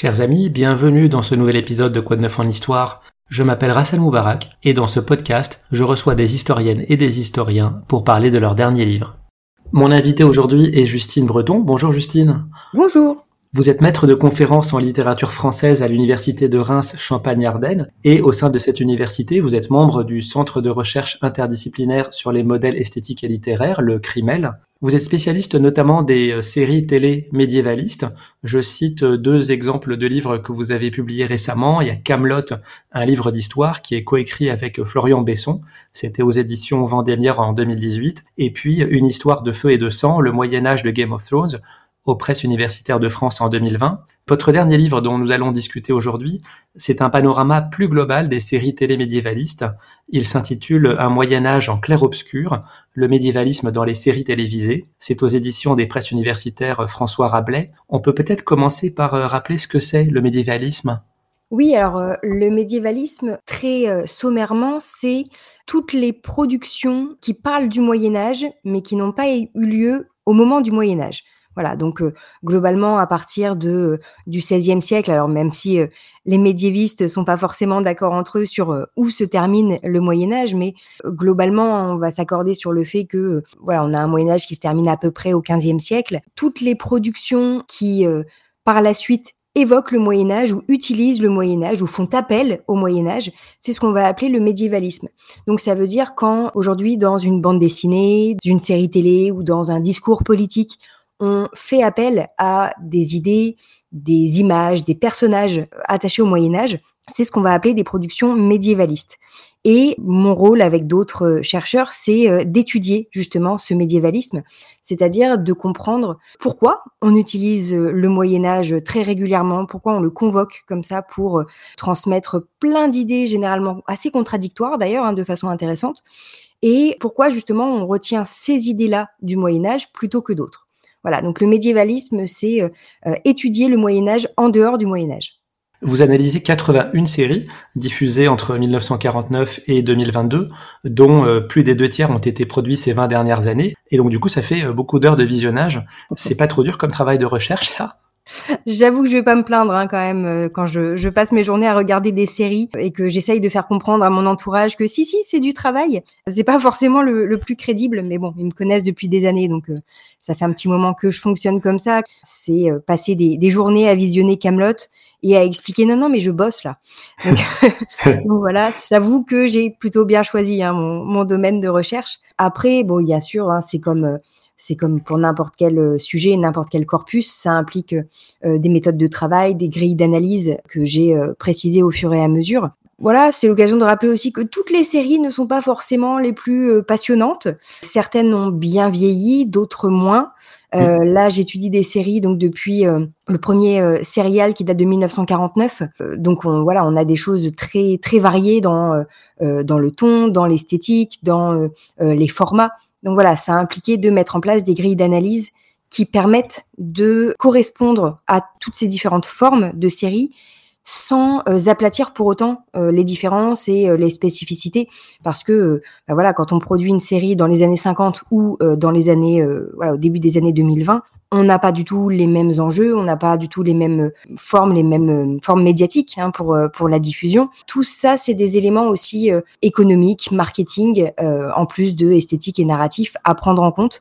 Chers amis, bienvenue dans ce nouvel épisode de Quoi de neuf en histoire. Je m'appelle Rassel Moubarak et dans ce podcast, je reçois des historiennes et des historiens pour parler de leur dernier livre. Mon invité aujourd'hui est Justine Breton. Bonjour Justine. Bonjour. Vous êtes maître de conférences en littérature française à l'université de Reims Champagne-Ardenne et au sein de cette université, vous êtes membre du Centre de recherche interdisciplinaire sur les modèles esthétiques et littéraires, le CRIMEL. Vous êtes spécialiste notamment des euh, séries télé médiévalistes. Je cite euh, deux exemples de livres que vous avez publiés récemment. Il y a Camelot, un livre d'histoire qui est coécrit avec Florian Besson. C'était aux éditions Vendémiaire en 2018. Et puis Une histoire de feu et de sang, le Moyen Âge de Game of Thrones, aux presses universitaires de France en 2020. Votre dernier livre dont nous allons discuter aujourd'hui, c'est un panorama plus global des séries télémédiévalistes. Il s'intitule Un Moyen Âge en clair-obscur, le médiévalisme dans les séries télévisées. C'est aux éditions des presses universitaires François Rabelais. On peut peut-être commencer par euh, rappeler ce que c'est le médiévalisme? Oui, alors euh, le médiévalisme, très euh, sommairement, c'est toutes les productions qui parlent du Moyen Âge, mais qui n'ont pas eu lieu au moment du Moyen Âge. Voilà, donc globalement, à partir de, du XVIe siècle, alors même si les médiévistes sont pas forcément d'accord entre eux sur où se termine le Moyen Âge, mais globalement, on va s'accorder sur le fait que voilà, on a un Moyen Âge qui se termine à peu près au XVe siècle. Toutes les productions qui, par la suite, évoquent le Moyen Âge ou utilisent le Moyen Âge ou font appel au Moyen Âge, c'est ce qu'on va appeler le médiévalisme. Donc ça veut dire quand aujourd'hui dans une bande dessinée, d'une série télé ou dans un discours politique, on fait appel à des idées, des images, des personnages attachés au Moyen Âge. C'est ce qu'on va appeler des productions médiévalistes. Et mon rôle avec d'autres chercheurs, c'est euh, d'étudier justement ce médiévalisme, c'est-à-dire de comprendre pourquoi on utilise le Moyen Âge très régulièrement, pourquoi on le convoque comme ça pour euh, transmettre plein d'idées généralement assez contradictoires d'ailleurs, hein, de façon intéressante, et pourquoi justement on retient ces idées-là du Moyen Âge plutôt que d'autres. Voilà, donc le médiévalisme, c'est euh, euh, étudier le Moyen Âge en dehors du Moyen Âge. Vous analysez 81 séries diffusées entre 1949 et 2022, dont euh, plus des deux tiers ont été produits ces 20 dernières années. Et donc du coup, ça fait beaucoup d'heures de visionnage. C'est pas trop dur comme travail de recherche, ça? J'avoue que je vais pas me plaindre hein, quand même euh, quand je, je, passe mes journées à regarder des séries et que j'essaye de faire comprendre à mon entourage que si si c'est du travail. C'est pas forcément le, le, plus crédible, mais bon ils me connaissent depuis des années donc euh, ça fait un petit moment que je fonctionne comme ça. C'est euh, passer des, des, journées à visionner Camelot et à expliquer non non mais je bosse là. Donc, donc voilà, j'avoue que j'ai plutôt bien choisi hein, mon, mon, domaine de recherche. Après bon bien sûr hein, c'est comme c'est comme pour n'importe quel euh, sujet, n'importe quel corpus, ça implique euh, des méthodes de travail, des grilles d'analyse que j'ai euh, précisées au fur et à mesure. Voilà, c'est l'occasion de rappeler aussi que toutes les séries ne sont pas forcément les plus passionnantes. Certaines ont bien vieilli, d'autres moins. Euh, là, j'étudie des séries donc depuis le premier euh, serial qui date de 1949. donc on, voilà, on a des choses très très variées dans dans le ton, dans l'esthétique, dans les formats. Donc voilà, ça a impliqué de mettre en place des grilles d'analyse qui permettent de correspondre à toutes ces différentes formes de séries sans euh, aplatir pour autant euh, les différences et euh, les spécificités. Parce que bah voilà quand on produit une série dans les années 50 ou dans les années voilà au début des années 2020 on n'a pas du tout les mêmes enjeux, on n'a pas du tout les mêmes formes, les mêmes formes médiatiques hein, pour pour la diffusion. Tout ça, c'est des éléments aussi économiques, marketing, en plus de esthétique et narratif à prendre en compte.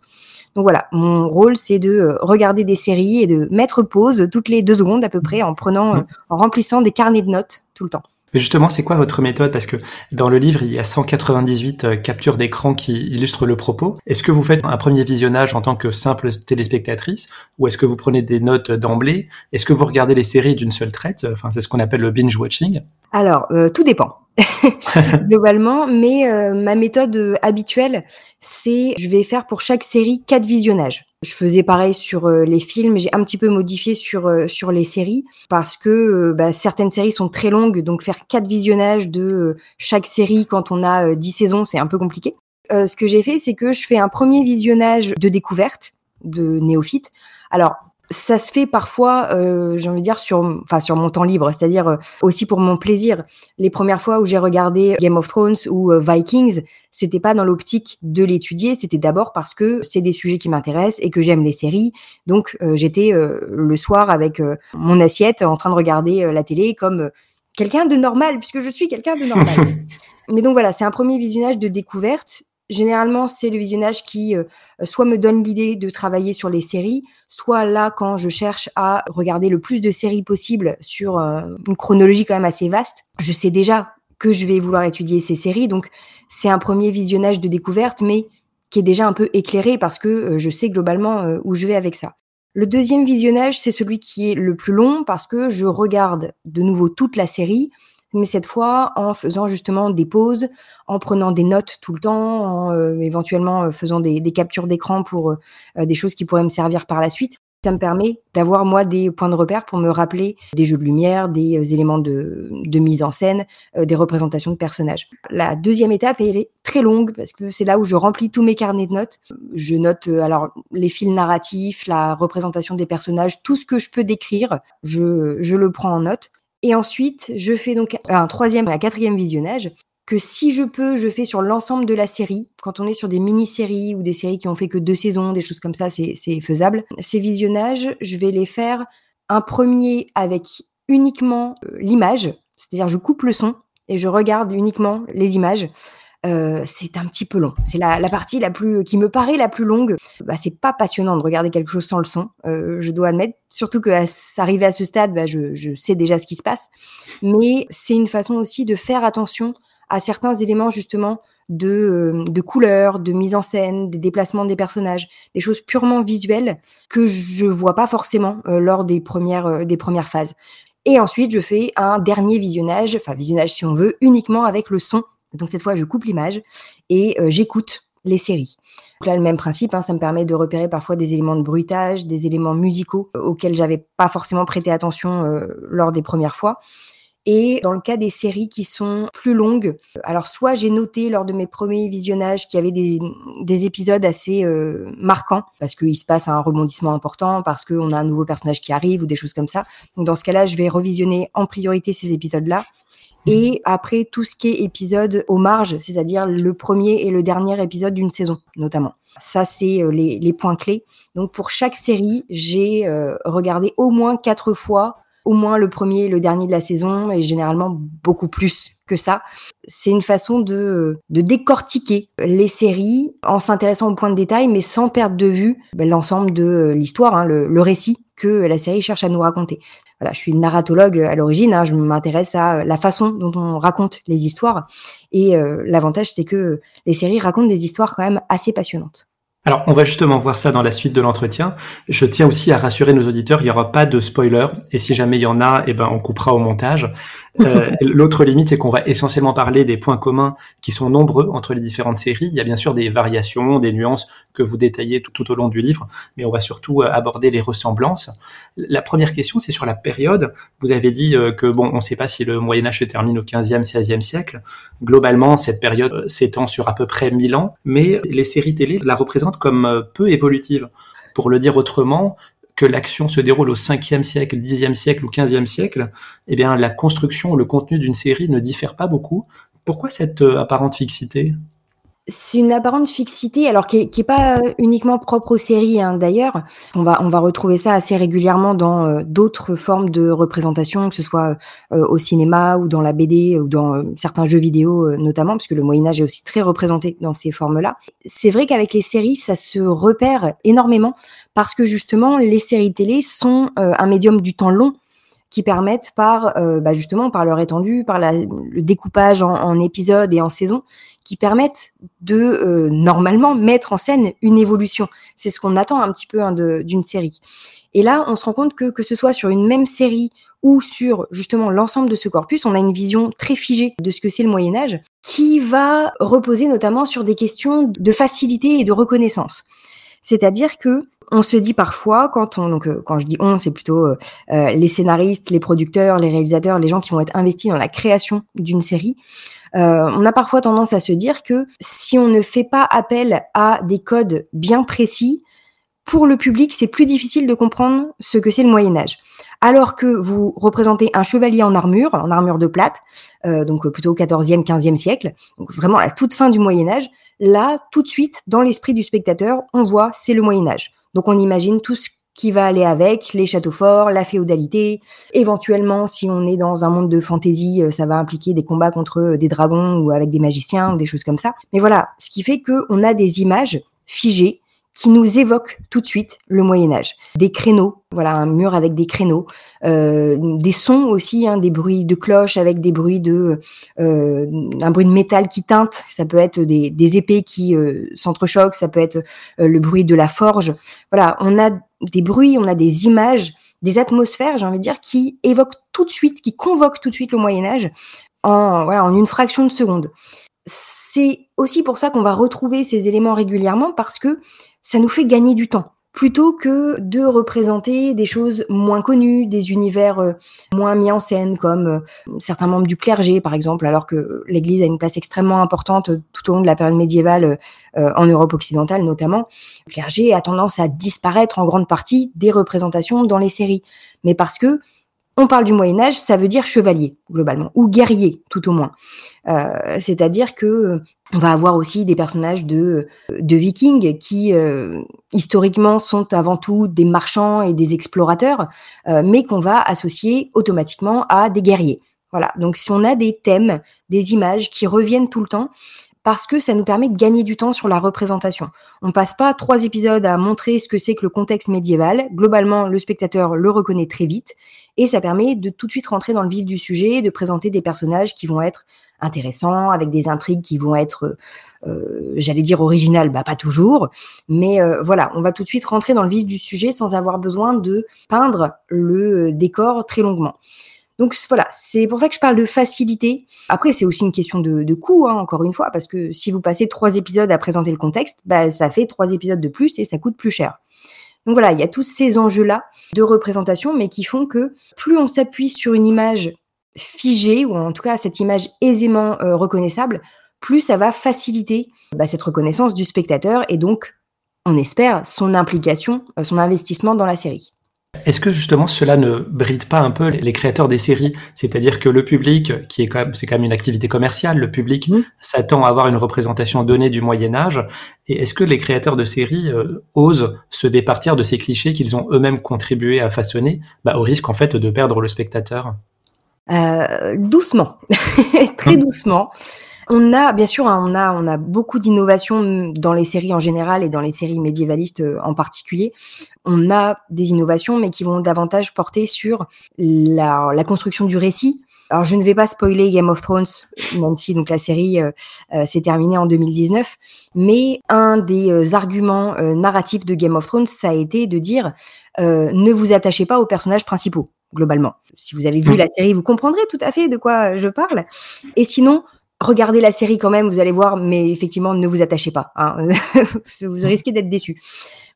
Donc voilà, mon rôle, c'est de regarder des séries et de mettre pause toutes les deux secondes à peu près en prenant, mmh. en remplissant des carnets de notes tout le temps. Mais justement, c'est quoi votre méthode? Parce que dans le livre, il y a 198 euh, captures d'écran qui illustrent le propos. Est-ce que vous faites un premier visionnage en tant que simple téléspectatrice ou est-ce que vous prenez des notes d'emblée? Est-ce que vous regardez les séries d'une seule traite? Enfin, c'est ce qu'on appelle le binge watching. Alors, euh, tout dépend. globalement. Mais euh, ma méthode habituelle, c'est je vais faire pour chaque série quatre visionnages. Je faisais pareil sur euh, les films, j'ai un petit peu modifié sur euh, sur les séries parce que euh, bah, certaines séries sont très longues, donc faire quatre visionnages de chaque série quand on a dix saisons, c'est un peu compliqué. ce que j'ai fait, c'est que je fais un premier visionnage de découverte de néophyte. Alors ça se fait parfois, euh, j'ai envie de dire, sur, enfin, sur mon temps libre, c'est-à-dire euh, aussi pour mon plaisir. Les premières fois où j'ai regardé Game of Thrones ou euh, Vikings, c'était pas dans l'optique de l'étudier, c'était d'abord parce que c'est des sujets qui m'intéressent et que j'aime les séries. Donc euh, j'étais le soir avec mon assiette en train de regarder la télé comme quelqu'un de normal, puisque je suis quelqu'un de normal. Mais donc voilà, c'est un premier visionnage de découverte Généralement, c'est le visionnage qui euh, soit me donne l'idée de travailler sur les séries, soit là quand je cherche à regarder le plus de séries possible sur euh, une chronologie quand même assez vaste. Je sais déjà que je vais vouloir étudier ces séries, donc c'est un premier visionnage de découverte, mais qui est déjà un peu éclairé parce que euh, je sais globalement où je vais avec ça. Le deuxième visionnage, c'est celui qui est le plus long parce que je regarde de nouveau toute la série mais cette fois en faisant justement des pauses, en prenant des notes tout le temps, en euh, éventuellement euh, faisant des, captures d'écran pour euh, des choses qui pourraient me servir par la suite. Ça me permet d'avoir moi des points de repère pour me rappeler des jeux de lumière, des éléments de, mise en scène, des représentations de personnages. La deuxième étape, elle est très longue parce que c'est là où je remplis tous mes carnets de notes. Je note alors les fils narratifs, la représentation des personnages, tout ce que je peux décrire, je, je le prends en note. Et ensuite, je fais donc un troisième et un quatrième visionnage que si je peux, je fais sur l'ensemble de la série. Quand on est sur des mini-séries ou des séries qui ont fait que deux saisons, des choses comme ça, c'est faisable. Ces visionnages, je vais les faire un premier avec uniquement euh, l'image, c'est-à-dire je coupe le son et je regarde uniquement les images. Euh, c'est un petit peu long. C'est la, partie la plus qui me paraît la plus longue. Bah, c'est pas passionnant de regarder quelque chose sans le son, euh, je dois admettre. Surtout que à, à ce stade, bah, je, sais déjà ce qui se passe. Mais c'est une façon aussi de faire attention à certains éléments justement de, euh, de couleurs, de mise en scène, des déplacements des personnages, des choses purement visuelles que je vois pas forcément lors des premières, des premières phases. Et ensuite, je fais un dernier visionnage, enfin visionnage si on veut, uniquement avec le son donc cette fois, je coupe l'image et euh, j'écoute les séries. Donc là, le même principe, hein, ça me permet de repérer parfois des éléments de bruitage, des éléments musicaux euh, auxquels j'avais pas forcément prêté attention euh, lors des premières fois. Et dans le cas des séries qui sont plus longues, alors soit j'ai noté lors de mes premiers visionnages qu'il y avait des, épisodes assez marquants, parce qu'il se passe un rebondissement important, parce qu'on a un nouveau personnage qui arrive ou des choses comme ça. Donc dans ce cas-là, je vais revisionner en priorité ces épisodes-là et après tout ce qui est épisode aux marges, c'est-à-dire le premier et le dernier épisode d'une saison notamment. Ça, c'est euh, les, points clés. Donc pour chaque série, j'ai euh, regardé au moins quatre fois, au moins le premier et le dernier de la saison, et généralement beaucoup plus que ça. C'est une façon de, décortiquer les séries en s'intéressant aux points de détail, mais sans perdre de vue ben, l'ensemble de euh, l'histoire, hein, le récit que la série cherche à nous raconter voilà, je suis narratologue à l'origine, hein, je m'intéresse à la façon dont on raconte les histoires. Et euh, l'avantage, c'est que les séries racontent des histoires quand même assez passionnantes. Alors, on va justement voir ça dans la suite de l'entretien. Je tiens aussi à rassurer nos auditeurs, il n'y aura pas de spoiler. Et si jamais il y en a, eh ben, on coupera au montage. Euh, L'autre limite, c'est qu'on va essentiellement parler des points communs qui sont nombreux entre les différentes séries. Il y a bien sûr des variations, des nuances que vous détaillez tout, tout au long du livre, mais on va surtout euh, aborder les ressemblances. La première question, c'est sur la période. Vous avez dit euh, que, bon, on ne sait pas si le Moyen-Âge se termine au 15e, 16e siècle. Globalement, cette période s'étend sur à peu près 1000 ans, mais les séries télé la représentent comme peu évolutive. Pour le dire autrement, que l'action se déroule au 5e siècle, 10e siècle ou 15e siècle, eh bien, la construction, le contenu d'une série ne diffère pas beaucoup. Pourquoi cette euh, apparente fixité? C'est une apparente fixité, alors qui est, pas uniquement propre aux séries hein, d'ailleurs. On va on va retrouver ça assez régulièrement dans euh, d'autres formes de représentation, que ce soit euh, au cinéma ou dans la BD ou dans certains jeux vidéo notamment, puisque le Moyen Âge est aussi très représenté dans ces formes-là. C'est vrai qu'avec les séries, ça se repère énormément parce que justement les séries télé sont un médium du temps long qui permettent par euh, bah justement par leur étendue, par la, le découpage en, épisodes et en saisons, qui permettent de euh, normalement mettre en scène une évolution. C'est ce qu'on attend un petit peu hein, d'une série. Et là, on se rend compte que que ce soit sur une même série ou sur justement l'ensemble de ce corpus, on a une vision très figée de ce que c'est le Moyen Âge, qui va reposer notamment sur des questions de facilité et de reconnaissance. C'est-à-dire que on se dit parfois, quand on, donc euh, je dis on, c'est plutôt euh, euh, les scénaristes, les producteurs, les réalisateurs, les gens qui vont être investis dans la création d'une série. on a parfois tendance à se dire que si on ne fait pas appel à des codes bien précis, pour le public, c'est plus difficile de comprendre ce que c'est le Moyen Âge. Alors que vous représentez un chevalier en armure, en armure de plate, donc plutôt 14e, 15e siècle, vraiment à la toute fin du Moyen Âge, là, tout de suite, dans l'esprit du spectateur, on voit c'est le Moyen Âge. Donc on imagine tout ce qui va aller avec, les châteaux forts, la féodalité. Éventuellement, si on est dans un monde de fantaisie, euh, ça va impliquer des combats contre euh, des dragons ou avec des magiciens ou des choses comme ça. Mais voilà, ce qui fait qu'on a des images figées qui nous évoquent tout de suite le Moyen Âge. Des créneaux, voilà, un mur avec des créneaux, euh, des sons aussi, hein, des bruits de cloches avec des bruits de, euh, un bruit de métal qui teinte. Ça peut être des, épées qui euh, s'entrechoquent, ça peut être le bruit de la forge. Voilà, on a des bruits, on a des images, des atmosphères, j'ai envie de dire, qui évoquent tout de suite, qui convoquent tout de suite le Moyen Âge en, voilà, en une fraction de seconde. C'est aussi pour ça qu'on va retrouver ces éléments régulièrement parce que ça nous fait gagner du temps plutôt que de représenter des choses moins connues, des univers euh, moins mis en scène, comme euh, certains membres du clergé, par exemple, alors que l'Église a une place extrêmement importante tout au long de la période médiévale euh, en Europe occidentale notamment. Le clergé a tendance à disparaître en grande partie des représentations dans les séries, mais parce que on parle du Moyen Âge, ça veut dire chevalier globalement, ou guerrier tout au moins. Euh, c'est-à-dire que euh, on va avoir aussi des personnages de, vikings qui euh, historiquement sont avant tout des marchands et des explorateurs, mais qu'on va associer automatiquement à des guerriers. Voilà. Donc si on a des thèmes, des images qui reviennent tout le temps, parce que ça nous permet de gagner du temps sur la représentation. On passe pas trois épisodes à montrer ce que c'est que le contexte médiéval. Globalement, le spectateur le reconnaît très vite et ça permet de tout de suite rentrer dans le vif du sujet, de présenter des personnages qui vont être intéressants, avec des intrigues qui vont être, euh, j'allais dire originales, bah pas toujours, mais euh, voilà, on va tout de suite rentrer dans le vif du sujet sans avoir besoin de peindre le décor très longuement. Donc voilà, c'est pour ça que je parle de facilité. Après, c'est aussi une question de, coût, hein, encore une fois, parce que si vous passez trois épisodes à présenter le contexte, bah, ça fait trois épisodes de plus et ça coûte plus cher. Donc voilà, il y a tous ces enjeux-là de représentation, mais qui font que plus on s'appuie sur une image figée, ou en tout cas cette image aisément euh, reconnaissable, plus ça va faciliter bah, cette reconnaissance du spectateur et donc, on espère, son implication, euh, son investissement dans la série. Est-ce que justement cela ne bride pas un peu les créateurs des séries? C'est-à-dire que le public, qui est quand même, c'est quand même une activité commerciale, le public mmh. s'attend à avoir une représentation donnée du Moyen Âge. Et est-ce que les créateurs de séries euh, osent se départir de ces clichés qu'ils ont eux-mêmes contribué à façonner, bah, au risque en fait de perdre le spectateur? Euh, Doucement, très mmh. doucement. On a, bien sûr, hein, on a, on a beaucoup d'innovations dans les séries en général et dans les séries médiévalistes euh, en particulier. On a des innovations, mais qui vont davantage porter sur la, la construction du récit. Alors, je ne vais pas spoiler Game of Thrones, même si donc la série euh, euh, s'est terminée en 2019. Mais un des arguments narratifs de Game of Thrones, ça a été de dire ne vous attachez pas aux personnages principaux globalement. Si vous avez vu la série, vous comprendrez tout à fait de quoi je parle. Et sinon, regardez la série quand même, vous allez voir, mais effectivement, ne vous attachez pas. Hein. vous risquez d'être déçu.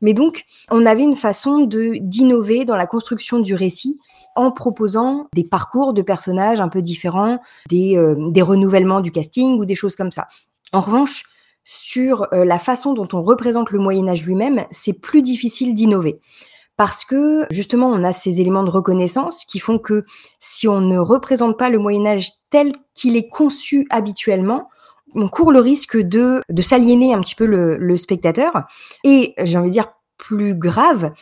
Mais donc, on avait une façon de d'innover dans la construction du récit en proposant des parcours de personnages un peu différents, des, euh, des renouvellements du casting ou des choses comme ça. En revanche, sur euh, la façon dont on représente le Moyen Âge lui-même, c'est plus difficile d'innover parce que justement on a ces éléments de reconnaissance qui font que si on ne représente pas le Moyen Âge tel qu'il est conçu habituellement, on court le risque de, de s'aliéner un petit peu le, spectateur. Et j'ai envie de dire plus grave,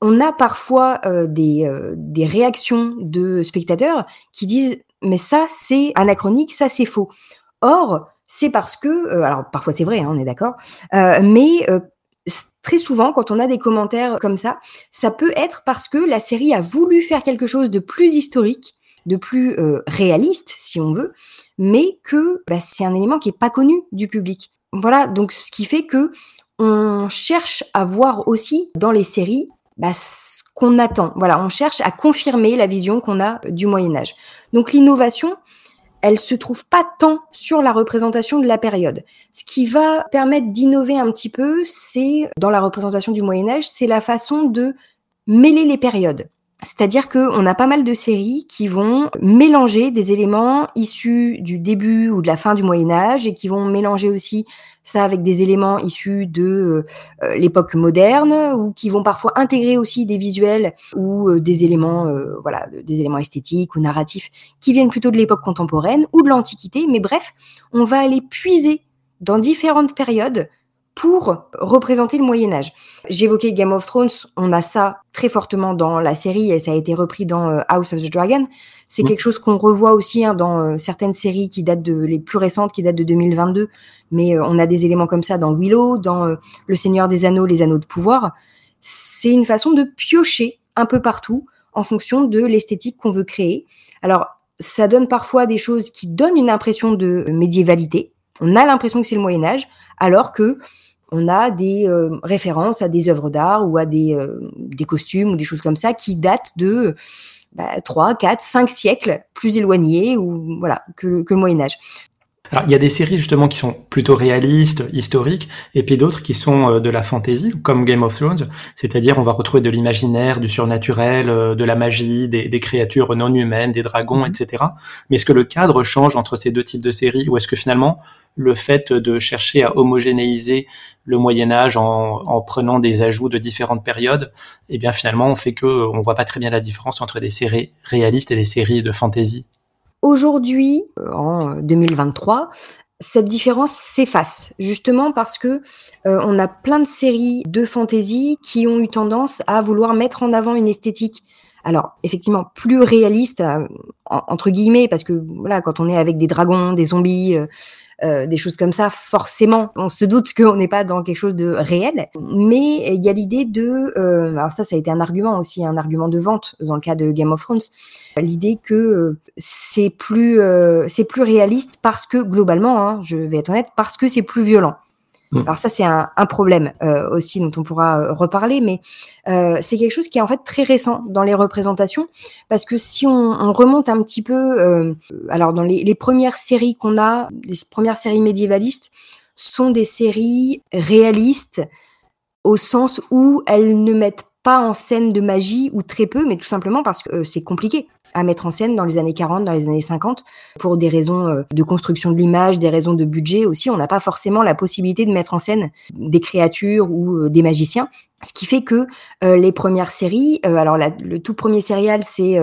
on a parfois euh, des, euh, des réactions de spectateurs qui disent mais ça c'est anachronique, ça c'est faux. Or, c'est parce que, euh, alors parfois c'est vrai, hein, on est d'accord, mais très souvent, quand on a des commentaires comme ça, ça peut être parce que la série a voulu faire quelque chose de plus historique, de plus euh, réaliste, si on veut, mais que bah, c'est un élément qui est pas connu du public. Voilà, donc ce qui fait que on cherche à voir aussi dans les séries bah, ce qu'on attend. Voilà, on cherche à confirmer la vision qu'on a du Moyen Âge. Donc l'innovation, elle se trouve pas tant sur la représentation de la période. Ce qui va permettre d'innover un petit peu, c'est dans la représentation du Moyen Âge, c'est la façon de mêler les périodes. C'est-à-dire qu'on a pas mal de séries qui vont mélanger des éléments issus du début ou de la fin du Moyen Âge et qui vont mélanger aussi ça avec des éléments issus de euh, l'époque moderne ou qui vont parfois intégrer aussi des visuels ou euh, des éléments euh, voilà des éléments esthétiques ou narratifs qui viennent plutôt de l'époque contemporaine ou de l'antiquité. Mais bref on va aller puiser dans différentes périodes pour représenter le Moyen Âge. J'évoquais Game of Thrones, on a ça très fortement dans la série et ça a été repris dans euh, House of the Dragon. C'est quelque chose qu'on revoit aussi hein, dans euh, certaines séries qui datent de les plus récentes, qui datent de 2022. Mais euh, on a des éléments comme ça dans Willow, dans Le Seigneur des Anneaux, les Anneaux de pouvoir. C'est une façon de piocher un peu partout en fonction de l'esthétique qu'on veut créer. Alors, ça donne parfois des choses qui donnent une impression de médiévalité. On a l'impression que c'est le Moyen Âge, alors que on a des euh, références à des œuvres d'art ou à des, euh, des costumes ou des choses comme ça qui datent de bah, 3, 4, 5 siècles plus éloignés ou voilà que, que le Moyen Âge. Alors, il y a des séries justement qui sont plutôt réalistes, historiques, et puis d'autres qui sont euh, de la fantasy, comme Game of Thrones, c'est-à-dire on va retrouver de l'imaginaire, du surnaturel, euh, de la magie, des, des, créatures non humaines, des dragons, mhm. etc. Mais est-ce que le cadre change entre ces deux types de séries, ou est-ce que finalement le fait de chercher à homogénéiser le Moyen Âge en, en, prenant des ajouts de différentes périodes, eh bien finalement on fait que on voit pas très bien la différence entre des séries réalistes et des séries de fantasy. Aujourd'hui, euh, en 2023, cette différence s'efface, justement parce que euh, on a plein de séries de fantasy qui ont eu tendance à vouloir mettre en avant une esthétique. Alors, effectivement, plus réaliste, euh, entre guillemets, parce que voilà, quand on est avec des dragons, des zombies, euh, des choses comme ça, forcément, on se doute qu'on n'est pas dans quelque chose de réel. Mais il y a l'idée de, euh, alors ça, ça a été un argument aussi, un argument de vente dans le cas de Game of Thrones, l'idée que euh, c'est plus, c'est plus réaliste parce que globalement, hein, je vais être honnête, parce que c'est plus violent. Mm. Alors ça, c'est un, problème euh, aussi dont on pourra euh, reparler, mais euh, c'est quelque chose qui est en fait très récent dans les représentations, parce que si on, remonte un petit peu, alors dans les, les premières séries qu'on a, les premières séries médiévalistes, sont des séries réalistes au sens où elles ne mettent pas en scène de magie ou très peu, mais tout simplement parce que c'est compliqué à mettre en scène dans les années 40, dans les années 50, pour des raisons euh, de construction de l'image, des raisons de budget aussi. On n'a pas forcément la possibilité de mettre en scène des créatures ou euh, des magiciens. Ce qui fait que euh, les premières séries, alors le tout premier serial, c'est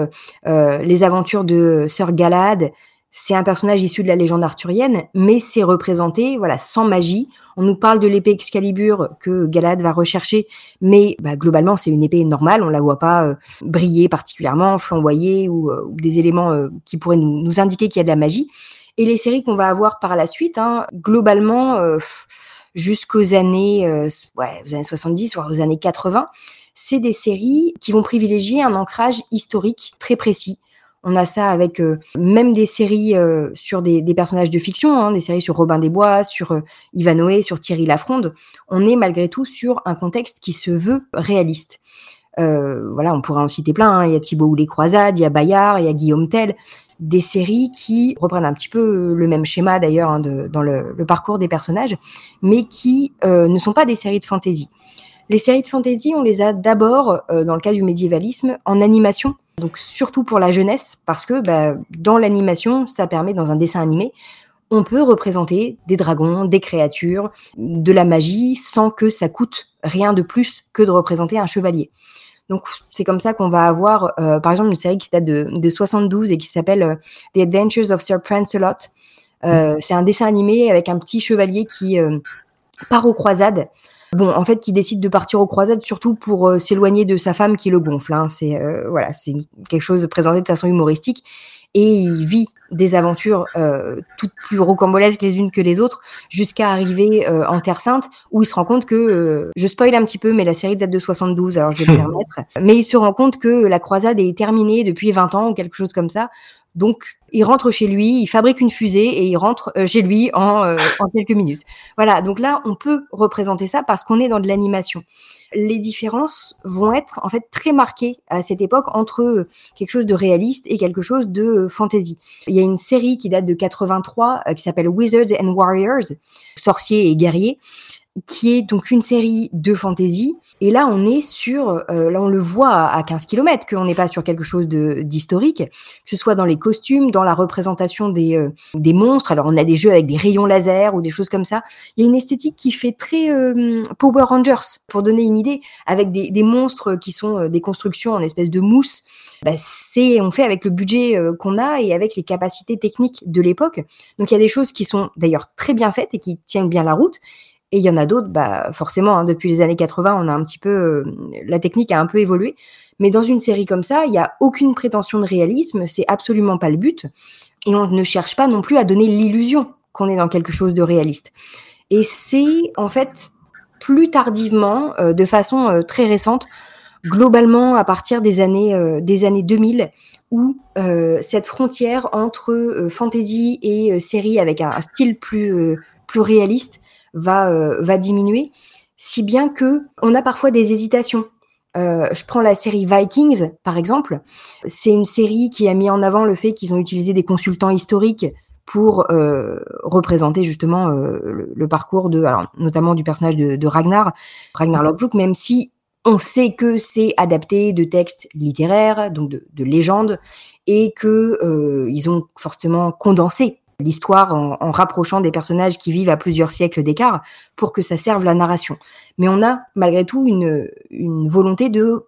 les aventures de Sir Galad, c'est un personnage issu de la légende arthurienne, mais c'est représenté, voilà, sans magie. On nous parle de l'épée Excalibur que Galad va rechercher, mais bah, globalement c'est une épée normale. On la voit pas euh, briller particulièrement, flamboyer ou, euh, des éléments euh, qui pourraient nous, indiquer qu'il y a de la magie. Et les séries qu'on va avoir par la suite, hein, globalement jusqu'aux années, années 70, voire aux années 80, c'est des séries qui vont privilégier un ancrage historique très précis on a ça avec euh, même des séries euh, sur des, personnages de fiction, hein, des séries sur Robin des Bois, sur euh, Ivanhoe, sur Thierry Lafronde. On est malgré tout sur un contexte qui se veut réaliste. voilà, on pourrait en citer plein. Hein. Il y a Thibaut ou les Croisades, il y a Bayard, il y a Guillaume Tell. Des séries qui reprennent un petit peu le même schéma d'ailleurs hein, dans le, le, parcours des personnages, mais qui ne sont pas des séries de fantasy. Les séries de fantasy, on les a d'abord, dans le cas du médiévalisme, en animation donc surtout pour la jeunesse, parce que bah, dans l'animation, ça permet, dans un dessin animé, on peut représenter des dragons, des créatures, de la magie, sans que ça coûte rien de plus que de représenter un chevalier. Donc c'est comme ça qu'on va avoir, euh, par exemple, une série qui date de, de 72 et qui s'appelle euh, The Adventures of Sir Prancelot. Euh, c'est un dessin animé avec un petit chevalier qui part aux croisades Bon, en fait, qui décide de partir aux croisades surtout pour euh, s'éloigner de sa femme qui le gonfle. Hein. C'est euh, voilà, c'est quelque chose présenté de façon humoristique et il vit des aventures euh, toutes plus rocambolesques les unes que les autres jusqu'à arriver en Terre Sainte où il se rend compte que je spoil un petit peu mais la série date de 72 alors je vais me permettre mais il se rend compte que la croisade est terminée depuis 20 ans ou quelque chose comme ça donc, il rentre chez lui, il fabrique une fusée et il rentre euh, chez lui euh, en, quelques minutes. Voilà, donc là, on peut représenter ça parce qu'on est dans de l'animation. Les différences vont être en fait très marquées à cette époque entre euh, quelque chose de réaliste et quelque chose de fantasy. Il y a une série qui date de 83 qui s'appelle Wizards and Warriors, sorciers et guerriers, qui est donc une série de fantasy Et là, on est sur, euh, là, on le voit à 15 km, qu'on n'est pas sur quelque chose d'historique, que ce soit dans les costumes, dans la représentation des, euh, des monstres. Alors, on a des jeux avec des rayons laser ou des choses comme ça. Il y a une esthétique qui fait très euh, Power Rangers, pour donner une idée, avec des, des monstres qui sont des constructions en espèce de mousse. Bah, c'est on fait avec le budget qu'on a et avec les capacités techniques de l'époque. Donc il y a des choses qui sont d'ailleurs très bien faites et qui tiennent bien la route. Et il y en a d'autres, bah forcément, hein, depuis les années 80, on a un petit peu, euh, la technique a un peu évolué. Mais dans une série comme ça, il n'y a aucune prétention de réalisme, c'est absolument pas le but. Et on ne cherche pas non plus à donner l'illusion qu'on est dans quelque chose de réaliste. Et c'est en fait plus tardivement, euh, de façon euh, très récente, globalement à partir des années, des années 2000, où cette frontière entre fantasy et série avec un, un style plus, plus réaliste va, euh, va diminuer, si bien que on a parfois des hésitations. Euh, je prends la série Vikings, par exemple. C'est une série qui a mis en avant le fait qu'ils ont utilisé des consultants historiques pour euh, représenter justement le, parcours de, alors, notamment du personnage de, Ragnar, Ragnar Lothbrok, même si on sait que c'est adapté de textes littéraires, donc de, de légendes, et que ils ont forcément condensé l'histoire en, rapprochant des personnages qui vivent à plusieurs siècles d'écart pour que ça serve la narration. Mais on a malgré tout une, une volonté de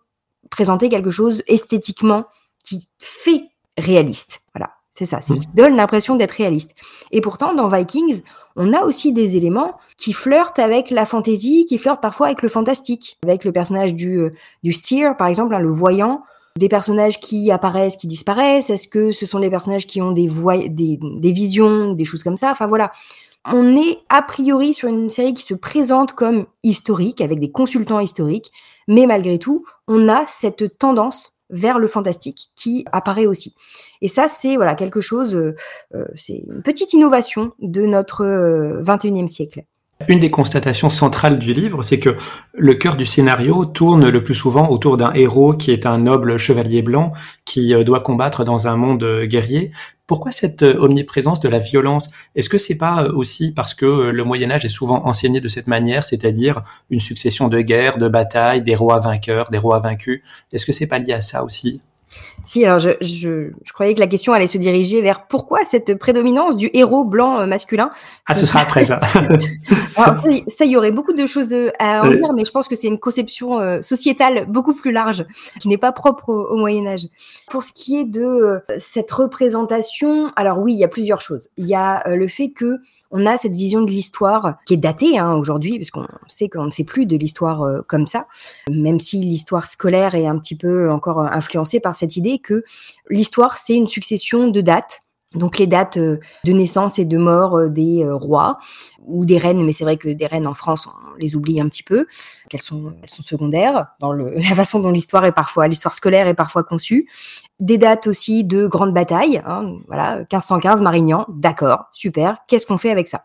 présenter quelque chose esthétiquement qui fait réaliste. Voilà, c'est ça, c'est mmh. qui donne l'impression d'être réaliste. Et pourtant, dans Vikings, on a aussi des éléments qui flirtent avec la fantaisie, qui flirtent parfois avec le fantastique, avec le personnage du, euh, du seer, par exemple, hein, le voyant, des personnages qui apparaissent, qui disparaissent? Est-ce que ce sont des personnages qui ont des, des, des visions, des choses comme ça? Enfin voilà. On est a priori sur une série qui se présente comme historique, avec des consultants historiques, mais malgré tout, on a cette tendance vers le fantastique qui apparaît aussi. Et ça, c'est voilà quelque chose, euh, euh, c'est une petite innovation de notre 21e euh, siècle. Une des constatations centrales du livre, c'est que le cœur du scénario tourne le plus souvent autour d'un héros qui est un noble chevalier blanc qui euh, doit combattre dans un monde euh, guerrier. Pourquoi cette euh, omniprésence de la violence? Est-ce que c'est pas aussi parce que le Moyen Âge est souvent enseigné de cette manière, c'est-à-dire une succession de guerres, de batailles, des rois vainqueurs, des rois vaincus? Est-ce que c'est pas lié à ça aussi? Si, alors je, je, je, croyais que la question allait se diriger vers pourquoi cette prédominance du héros blanc euh, masculin. Ah, ce sera après ça. alors, ça, il y aurait beaucoup de choses euh, à en dire, mais je pense que c'est une conception euh, sociétale beaucoup plus large, qui n'est pas propre au, Moyen Âge. Pour ce qui est de cette représentation, alors oui, il y a plusieurs choses. Il y a le fait que on a cette vision de l'histoire qui est datée hein, aujourd'hui, parce qu'on sait qu'on ne fait plus de l'histoire euh, comme ça, même si l'histoire scolaire est un petit peu encore euh, influencée par cette idée que l'histoire, c'est une succession de dates. Donc les dates euh, de naissance et de mort des rois ou des reines, mais c'est vrai que des reines en France, on les oublie un petit peu, qu'elles sont, elles sont secondaires dans le, la façon dont l'histoire est parfois, l'histoire scolaire est parfois conçue. Des dates aussi de grandes batailles, hein, voilà, 1515, Marignan, d'accord, super, qu'est-ce qu'on fait avec ça?